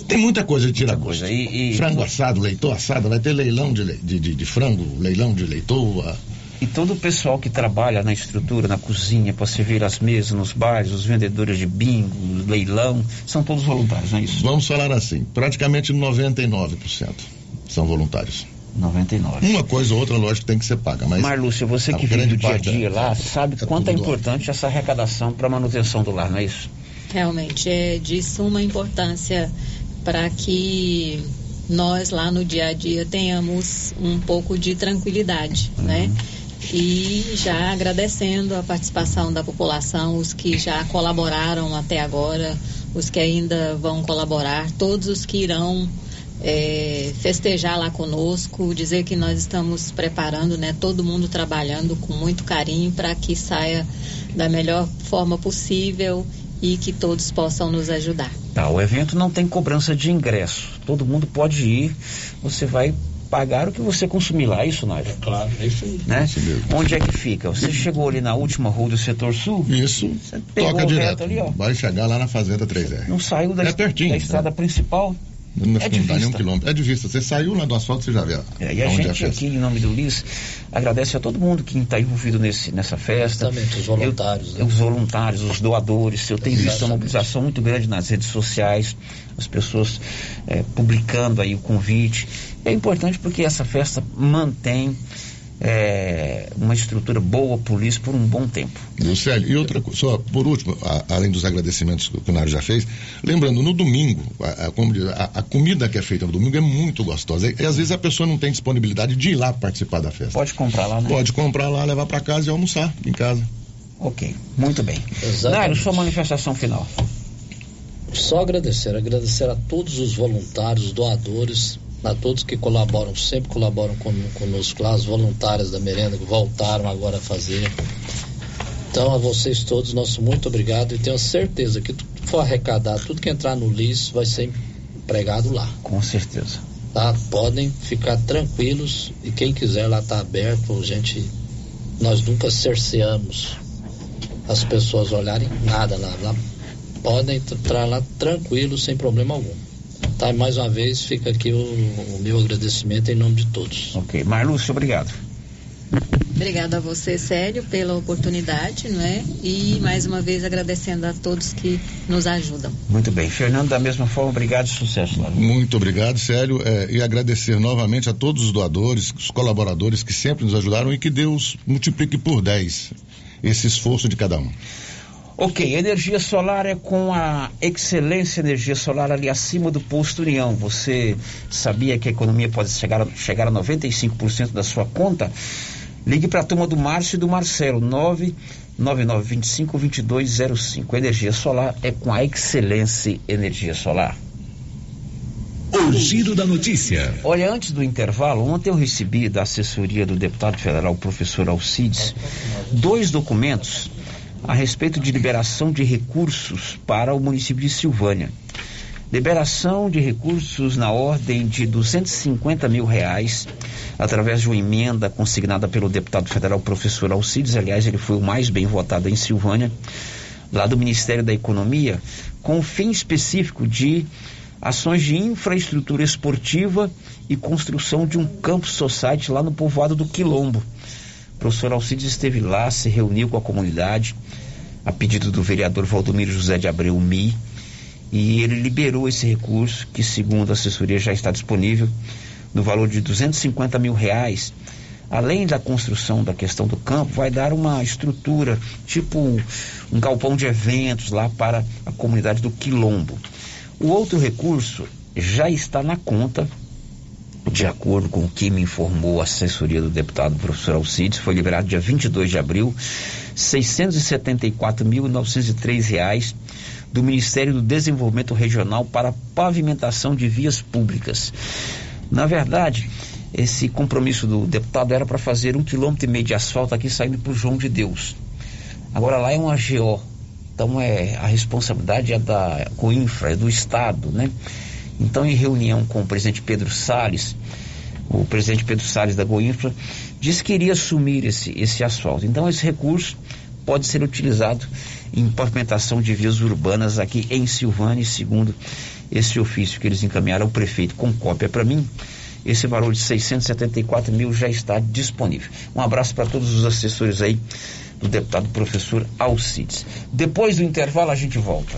tem muita coisa de tirar gosto. E, e, frango assado, leitoa assado, vai ter leilão de, de, de, de frango, leilão de leitoa. E todo o pessoal que trabalha na estrutura, na cozinha, para servir as mesas nos bares, os vendedores de bingo, leilão, são todos voluntários, não é isso? Vamos falar assim, praticamente 99% são voluntários. 99. Uma coisa ou outra, lógico, tem que ser paga. Mas Marlúcia, você que vive do dia a dia é, lá, sabe é quanto é importante lá. essa arrecadação para a manutenção do lar, não é isso? Realmente, é de suma importância para que nós lá no dia a dia tenhamos um pouco de tranquilidade, uhum. né? E já agradecendo a participação da população, os que já colaboraram até agora, os que ainda vão colaborar, todos os que irão é, festejar lá conosco, dizer que nós estamos preparando, né? Todo mundo trabalhando com muito carinho para que saia da melhor forma possível e que todos possam nos ajudar. Tá, o evento não tem cobrança de ingresso. Todo mundo pode ir. Você vai pagar o que você consumir lá, é isso, Nário? É claro, é isso aí. Né? Isso Onde é que fica? Você chegou ali na última rua do setor sul? Isso. Você Toca direto. Ali, ó. Vai chegar lá na Fazenda 3R. Não saiu da, é pertinho, da estrada principal? Não, é de vista. quilômetro. É de vista. Você saiu lá do asfalto, você já vê. É, e a gente aqui, em nome do Liz, agradece a todo mundo que está envolvido nesse, nessa festa. Exatamente, os voluntários. Eu, né? Os voluntários, os doadores. Eu tenho Exatamente. visto uma mobilização muito grande nas redes sociais, as pessoas é, publicando aí o convite. É importante porque essa festa mantém é, uma estrutura boa polícia por um bom tempo. Lucélio, e outra coisa, só por último, a, além dos agradecimentos que o Nário já fez, lembrando, no domingo, a, a, a, comida que é feita no domingo é muito gostosa. E, e, às vezes a pessoa não tem disponibilidade de ir lá participar da festa. Pode comprar lá, né? Pode comprar lá, levar para casa e almoçar em casa. Ok, muito bem. Nário, sua manifestação final. Só agradecer, agradecer a todos os voluntários, doadores, a todos que colaboram, sempre colaboram conosco lá, os voluntários da merenda que voltaram agora a fazer. Então, a vocês todos, nosso muito obrigado e tenho certeza que tudo que for arrecadado, tudo que entrar no LIS vai ser empregado lá. Com certeza. Tá? Podem ficar tranquilos e quem quiser lá tá aberto, gente, nós nunca cerceamos as pessoas olharem nada lá. lá podem entrar lá tranquilos, sem problema algum. Tá, mais uma vez fica aqui o, o meu agradecimento em nome de todos. Ok. Marlúcio, obrigado. Obrigada a você, Célio, pela oportunidade, não é? E mais uma vez agradecendo a todos que nos ajudam. Muito bem. Fernando, da mesma forma, obrigado e sucesso lá. Muito obrigado, Célio, é, e agradecer novamente a todos os doadores, os colaboradores que sempre nos ajudaram e que Deus multiplique por 10 esse esforço de cada um. Ok, energia solar é com a excelência energia solar ali acima do posto União. Você sabia que a economia pode chegar, chegar a 95% da sua conta? Ligue para a turma do Márcio e do Marcelo, 999252205. Energia solar é com a Excelência Energia Solar. O giro da notícia. Olha, antes do intervalo, ontem eu recebi da assessoria do deputado federal, professor Alcides, dois documentos a respeito de liberação de recursos para o município de Silvânia. Liberação de recursos na ordem de 250 mil reais, através de uma emenda consignada pelo deputado federal professor Alcides. Aliás, ele foi o mais bem votado em Silvânia, lá do Ministério da Economia, com o fim específico de ações de infraestrutura esportiva e construção de um campo society lá no povoado do Quilombo. O professor Alcides esteve lá, se reuniu com a comunidade, a pedido do vereador Valdomiro José de Abreu Mi, e ele liberou esse recurso, que segundo a assessoria já está disponível, no valor de 250 mil reais. Além da construção da questão do campo, vai dar uma estrutura, tipo um galpão de eventos lá para a comunidade do Quilombo. O outro recurso já está na conta, de acordo com o que me informou a assessoria do deputado professor Alcides, foi liberado dia 22 de abril, 674.903 reais do Ministério do Desenvolvimento Regional para pavimentação de vias públicas. Na verdade, esse compromisso do deputado era para fazer um quilômetro e meio de asfalto aqui saindo para o João de Deus. Agora lá é um AGO, então é a responsabilidade é da Coinfra, é do Estado, né? Então, em reunião com o presidente Pedro Salles, o presidente Pedro Salles da Goinfra disse que iria assumir esse, esse asfalto. Então, esse recurso pode ser utilizado em pavimentação de vias urbanas aqui em Silvânia, segundo esse ofício que eles encaminharam ao prefeito com cópia para mim. Esse valor de 674 mil já está disponível. Um abraço para todos os assessores aí do deputado professor Alcides. Depois do intervalo a gente volta.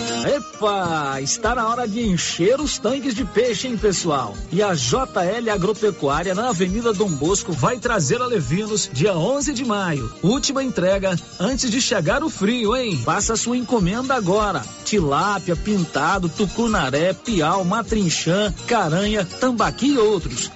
Epa, está na hora de encher os tanques de peixe, hein, pessoal? E a JL Agropecuária na Avenida Dom Bosco vai trazer a Levinos dia 11 de maio. Última entrega antes de chegar o frio, hein? Faça sua encomenda agora. Tilápia, pintado, tucunaré, piau, matrinchã, caranha, tambaqui e outros.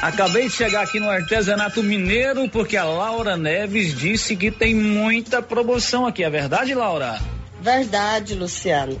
Acabei de chegar aqui no artesanato mineiro porque a Laura Neves disse que tem muita promoção aqui. É verdade, Laura? Verdade, Luciano.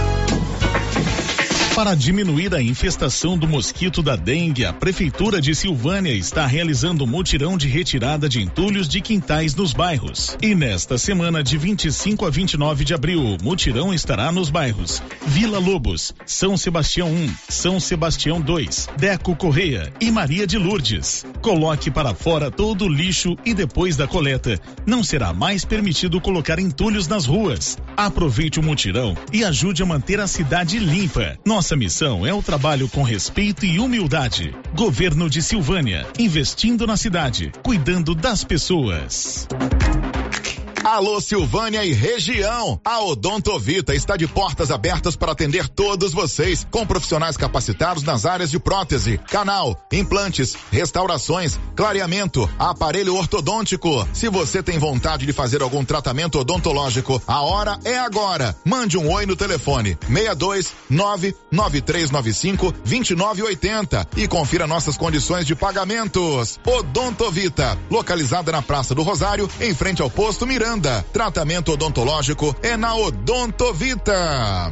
Para diminuir a infestação do mosquito da dengue, a Prefeitura de Silvânia está realizando um mutirão de retirada de entulhos de quintais nos bairros. E nesta semana, de 25 a 29 de abril, o mutirão estará nos bairros Vila Lobos, São Sebastião 1, São Sebastião 2, Deco Correia e Maria de Lourdes. Coloque para fora todo o lixo e depois da coleta, não será mais permitido colocar entulhos nas ruas. Aproveite o mutirão e ajude a manter a cidade limpa. Nossa missão é o trabalho com respeito e humildade. Governo de Silvânia, investindo na cidade, cuidando das pessoas. Alô Silvânia e região. A Odontovita está de portas abertas para atender todos vocês, com profissionais capacitados nas áreas de prótese, canal, implantes, restaurações, clareamento, aparelho ortodôntico. Se você tem vontade de fazer algum tratamento odontológico, a hora é agora. Mande um oi no telefone 62 99395 2980 e confira nossas condições de pagamentos. Odontovita, localizada na Praça do Rosário, em frente ao posto Miranda. Tratamento odontológico é na Odontovita.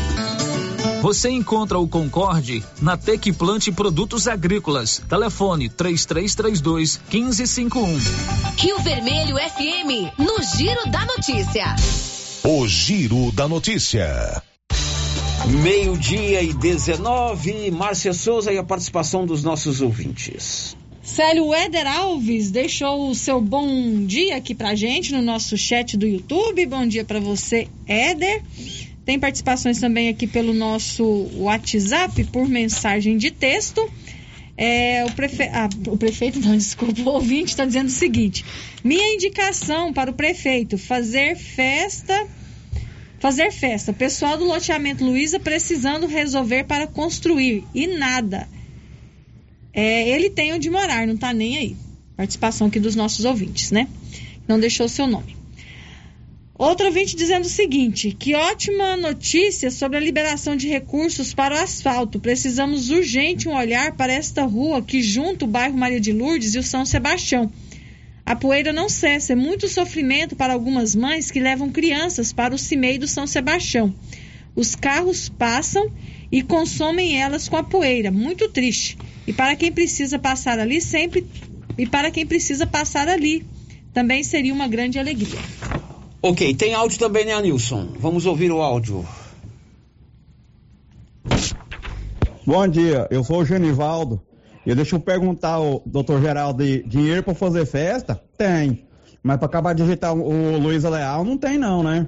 Você encontra o Concorde na Tec Plante Produtos Agrícolas. Telefone 3332 1551. Rio Vermelho FM, no Giro da Notícia. O Giro da Notícia. Meio-dia e 19, Márcia Souza e a participação dos nossos ouvintes. Célio Éder Alves deixou o seu bom dia aqui pra gente no nosso chat do YouTube. Bom dia para você, Éder. Tem participações também aqui pelo nosso WhatsApp por mensagem de texto. É, o, prefe... ah, o prefeito, não, *laughs* desculpa, o ouvinte está dizendo o seguinte: minha indicação para o prefeito fazer festa. Fazer festa. Pessoal do loteamento Luiza precisando resolver para construir. E nada. É, ele tem onde morar, não está nem aí. Participação aqui dos nossos ouvintes, né? Não deixou seu nome. Outro ouvinte dizendo o seguinte: que ótima notícia sobre a liberação de recursos para o asfalto. Precisamos urgente um olhar para esta rua que junta o bairro Maria de Lourdes e o São Sebastião. A poeira não cessa, é muito sofrimento para algumas mães que levam crianças para o cimei do São Sebastião. Os carros passam e consomem elas com a poeira, muito triste. E para quem precisa passar ali sempre e para quem precisa passar ali, também seria uma grande alegria. Ok, tem áudio também, né, Nilson? Vamos ouvir o áudio. Bom dia, eu sou o Genivaldo. E deixa eu perguntar ao doutor Geraldo, dinheiro para fazer festa? Tem. Mas para acabar de digitar o Luiz Leal, não tem não, né?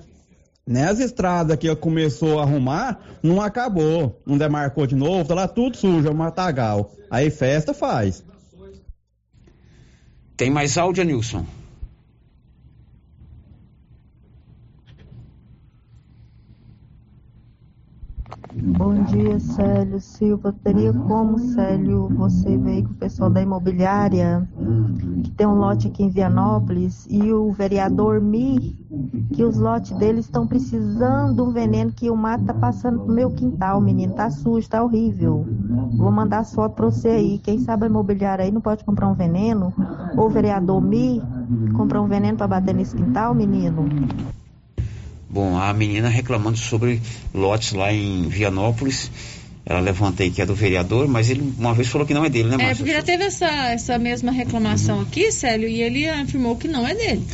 Nessa estrada que começou a arrumar, não acabou. Não demarcou de novo, tá lá tudo sujo, é um matagal. Aí festa faz. Tem mais áudio, Nilson? Bom dia, Célio Silva. Teria como, Célio, você veio com o pessoal da imobiliária, que tem um lote aqui em Vianópolis, e o vereador Mi, que os lotes deles estão precisando de um veneno que o mato tá passando pro meu quintal, menino. Tá sujo, tá horrível. Vou mandar as fotos pra você aí. Quem sabe a imobiliária aí não pode comprar um veneno? Ou o vereador Mi comprar um veneno para bater nesse quintal, menino? Bom, a menina reclamando sobre lotes lá em Vianópolis. Ela levanta aí que é do vereador, mas ele uma vez falou que não é dele, né, Márcia? É, porque já teve essa, essa mesma reclamação uhum. aqui, Célio, e ele afirmou que não é dele.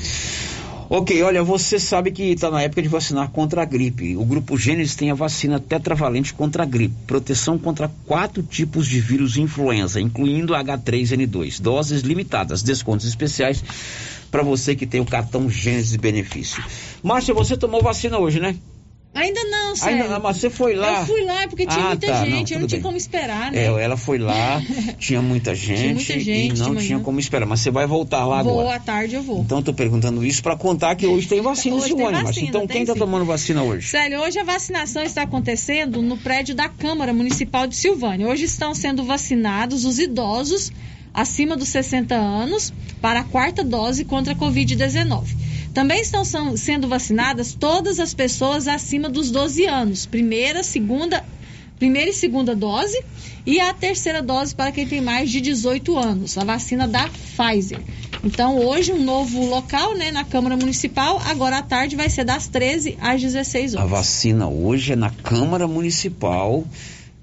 Ok, olha, você sabe que está na época de vacinar contra a gripe. O Grupo Gênesis tem a vacina tetravalente contra a gripe, proteção contra quatro tipos de vírus influenza, incluindo H3N2, doses limitadas, descontos especiais para você que tem o cartão Gênesis Benefício. Márcia, você tomou vacina hoje, né? Ainda não, sério. Ainda não, mas você foi lá. Eu fui lá porque tinha ah, muita tá, gente, não, eu não tinha bem. como esperar, né? É, ela foi lá, *laughs* tinha muita gente, tinha muita gente e não tinha como esperar. Mas você vai voltar lá vou, agora. Vou, à tarde eu vou. Então eu tô perguntando isso para contar que hoje tem vacina, hoje Silvânia. Mas então quem tá sim. tomando vacina hoje? Sério, hoje a vacinação está acontecendo no prédio da Câmara Municipal de Silvânia. Hoje estão sendo vacinados os idosos acima dos 60 anos para a quarta dose contra a Covid-19. Também estão sendo vacinadas todas as pessoas acima dos 12 anos, primeira, segunda primeira e segunda dose e a terceira dose para quem tem mais de 18 anos, a vacina da Pfizer. Então, hoje, um novo local, né, na Câmara Municipal. Agora à tarde vai ser das 13 às 16 horas. A vacina hoje é na Câmara Municipal,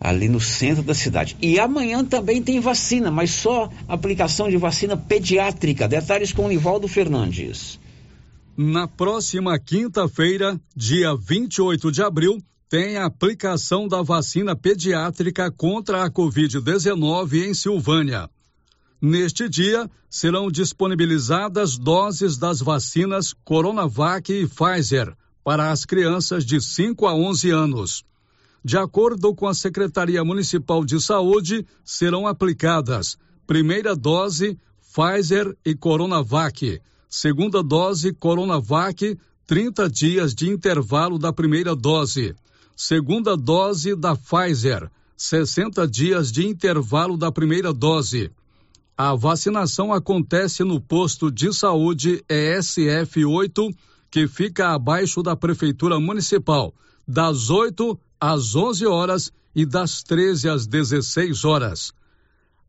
ali no centro da cidade. E amanhã também tem vacina, mas só aplicação de vacina pediátrica. Detalhes com o Nivaldo Fernandes. Na próxima quinta-feira, dia 28 de abril, tem a aplicação da vacina pediátrica contra a Covid-19 em Silvânia. Neste dia, serão disponibilizadas doses das vacinas Coronavac e Pfizer para as crianças de 5 a 11 anos. De acordo com a Secretaria Municipal de Saúde, serão aplicadas primeira dose Pfizer e Coronavac, segunda dose Coronavac, 30 dias de intervalo da primeira dose, segunda dose da Pfizer, 60 dias de intervalo da primeira dose. A vacinação acontece no posto de saúde ESF 8, que fica abaixo da Prefeitura Municipal, das 8 às 11 horas e das 13 às 16 horas.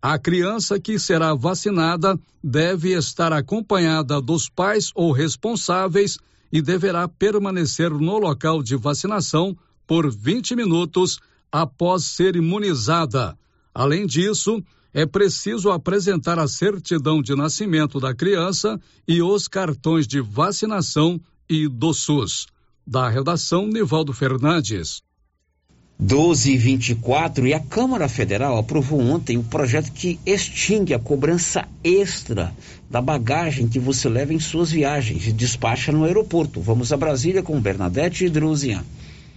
A criança que será vacinada deve estar acompanhada dos pais ou responsáveis e deverá permanecer no local de vacinação por 20 minutos após ser imunizada. Além disso, é preciso apresentar a certidão de nascimento da criança e os cartões de vacinação e do SUS. Da redação, Nivaldo Fernandes. 12 e 24 a Câmara Federal aprovou ontem o projeto que extingue a cobrança extra da bagagem que você leva em suas viagens e despacha no aeroporto. Vamos a Brasília com Bernadette e Druzinha.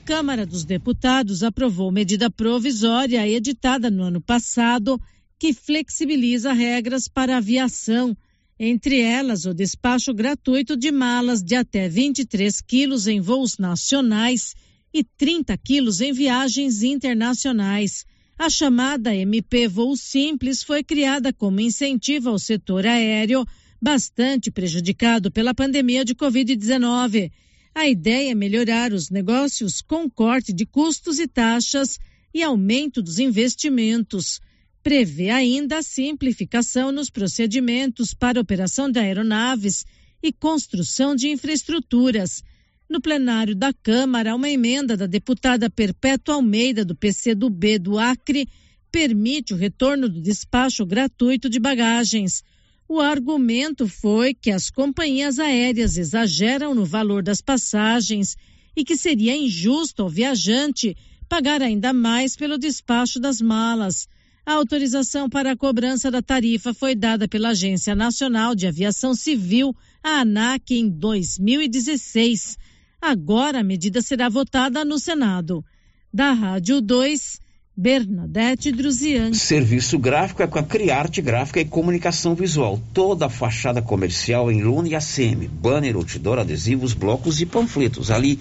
Câmara dos Deputados aprovou medida provisória editada no ano passado que flexibiliza regras para aviação, entre elas o despacho gratuito de malas de até 23 quilos em voos nacionais e 30 quilos em viagens internacionais. A chamada MP Voo Simples foi criada como incentivo ao setor aéreo, bastante prejudicado pela pandemia de Covid-19. A ideia é melhorar os negócios com corte de custos e taxas e aumento dos investimentos prevê ainda a simplificação nos procedimentos para operação de aeronaves e construção de infraestruturas. No plenário da Câmara, uma emenda da deputada Perpétua Almeida, do PCdoB do Acre, permite o retorno do despacho gratuito de bagagens. O argumento foi que as companhias aéreas exageram no valor das passagens e que seria injusto ao viajante pagar ainda mais pelo despacho das malas. A autorização para a cobrança da tarifa foi dada pela Agência Nacional de Aviação Civil, a ANAC, em 2016. Agora a medida será votada no Senado. Da Rádio 2, Bernadette Druzian. Serviço gráfico é com a Criarte Gráfica e Comunicação Visual. Toda a fachada comercial em Luna e ACM. Banner, outdoor, adesivos, blocos e panfletos. Ali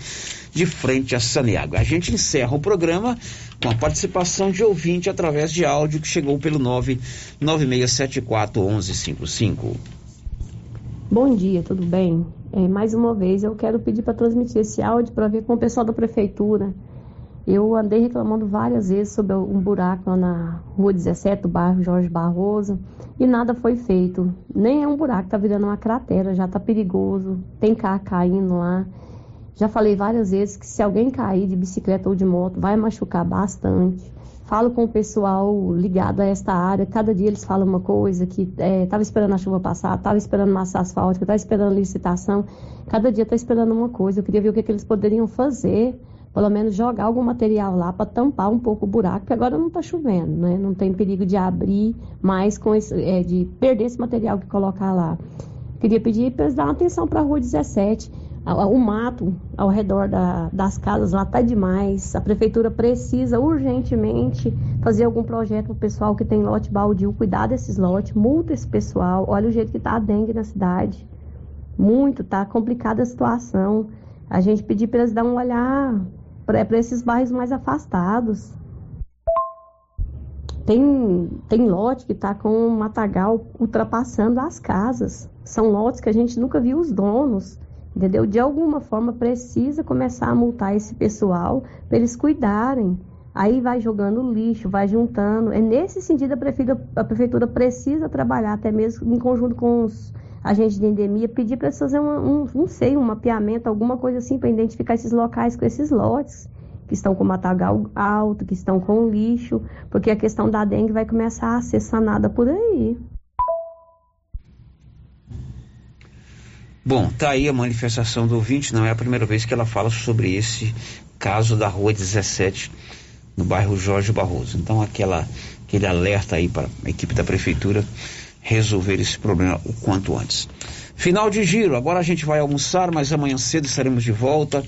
de frente a Saniago. A gente encerra o programa com a participação de ouvinte através de áudio que chegou pelo 996741155. Bom dia, tudo bem? É, mais uma vez eu quero pedir para transmitir esse áudio para ver com o pessoal da prefeitura. Eu andei reclamando várias vezes sobre um buraco na rua 17 do bairro Jorge Barroso e nada foi feito. Nem é um buraco, está virando uma cratera, já está perigoso, tem carro caindo lá. Já falei várias vezes que se alguém cair de bicicleta ou de moto, vai machucar bastante. Falo com o pessoal ligado a esta área, cada dia eles falam uma coisa, que estava é, esperando a chuva passar, estava esperando massa asfáltica, estava esperando licitação. Cada dia está esperando uma coisa. Eu queria ver o que, que eles poderiam fazer pelo menos jogar algum material lá para tampar um pouco o buraco, que agora não está chovendo, né? Não tem perigo de abrir mais com esse, é, de perder esse material que colocar lá. Queria pedir para eles darem atenção para a rua 17 o mato ao redor da, das casas lá está demais. A prefeitura precisa urgentemente fazer algum projeto para o pessoal que tem lote baldio, cuidar desses lotes, multa esse pessoal. Olha o jeito que está a dengue na cidade. Muito, tá complicada a situação. A gente pedir para eles dar um olhar para esses bairros mais afastados. Tem, tem lote que está com um matagal ultrapassando as casas. São lotes que a gente nunca viu os donos entendeu? De alguma forma precisa começar a multar esse pessoal para eles cuidarem, Aí vai jogando lixo, vai juntando. É nesse sentido a prefeitura, a prefeitura precisa trabalhar, até mesmo em conjunto com os agentes de endemia, pedir para eles fazerem um, não sei, um mapeamento, alguma coisa assim, para identificar esses locais com esses lotes que estão com matagal alto, que estão com lixo, porque a questão da dengue vai começar a ser sanada por aí. Bom, tá aí a manifestação do ouvinte, não é a primeira vez que ela fala sobre esse caso da Rua 17, no bairro Jorge Barroso. Então, aquela, aquele alerta aí para a equipe da prefeitura resolver esse problema o quanto antes. Final de giro, agora a gente vai almoçar, mas amanhã cedo estaremos de volta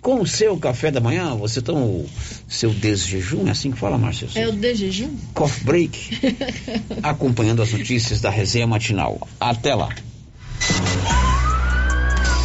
com o seu café da manhã. Você toma o seu desjejum, é assim que fala, Márcia? É o desjejum? Coffee break, *laughs* acompanhando as notícias da resenha matinal. Até lá.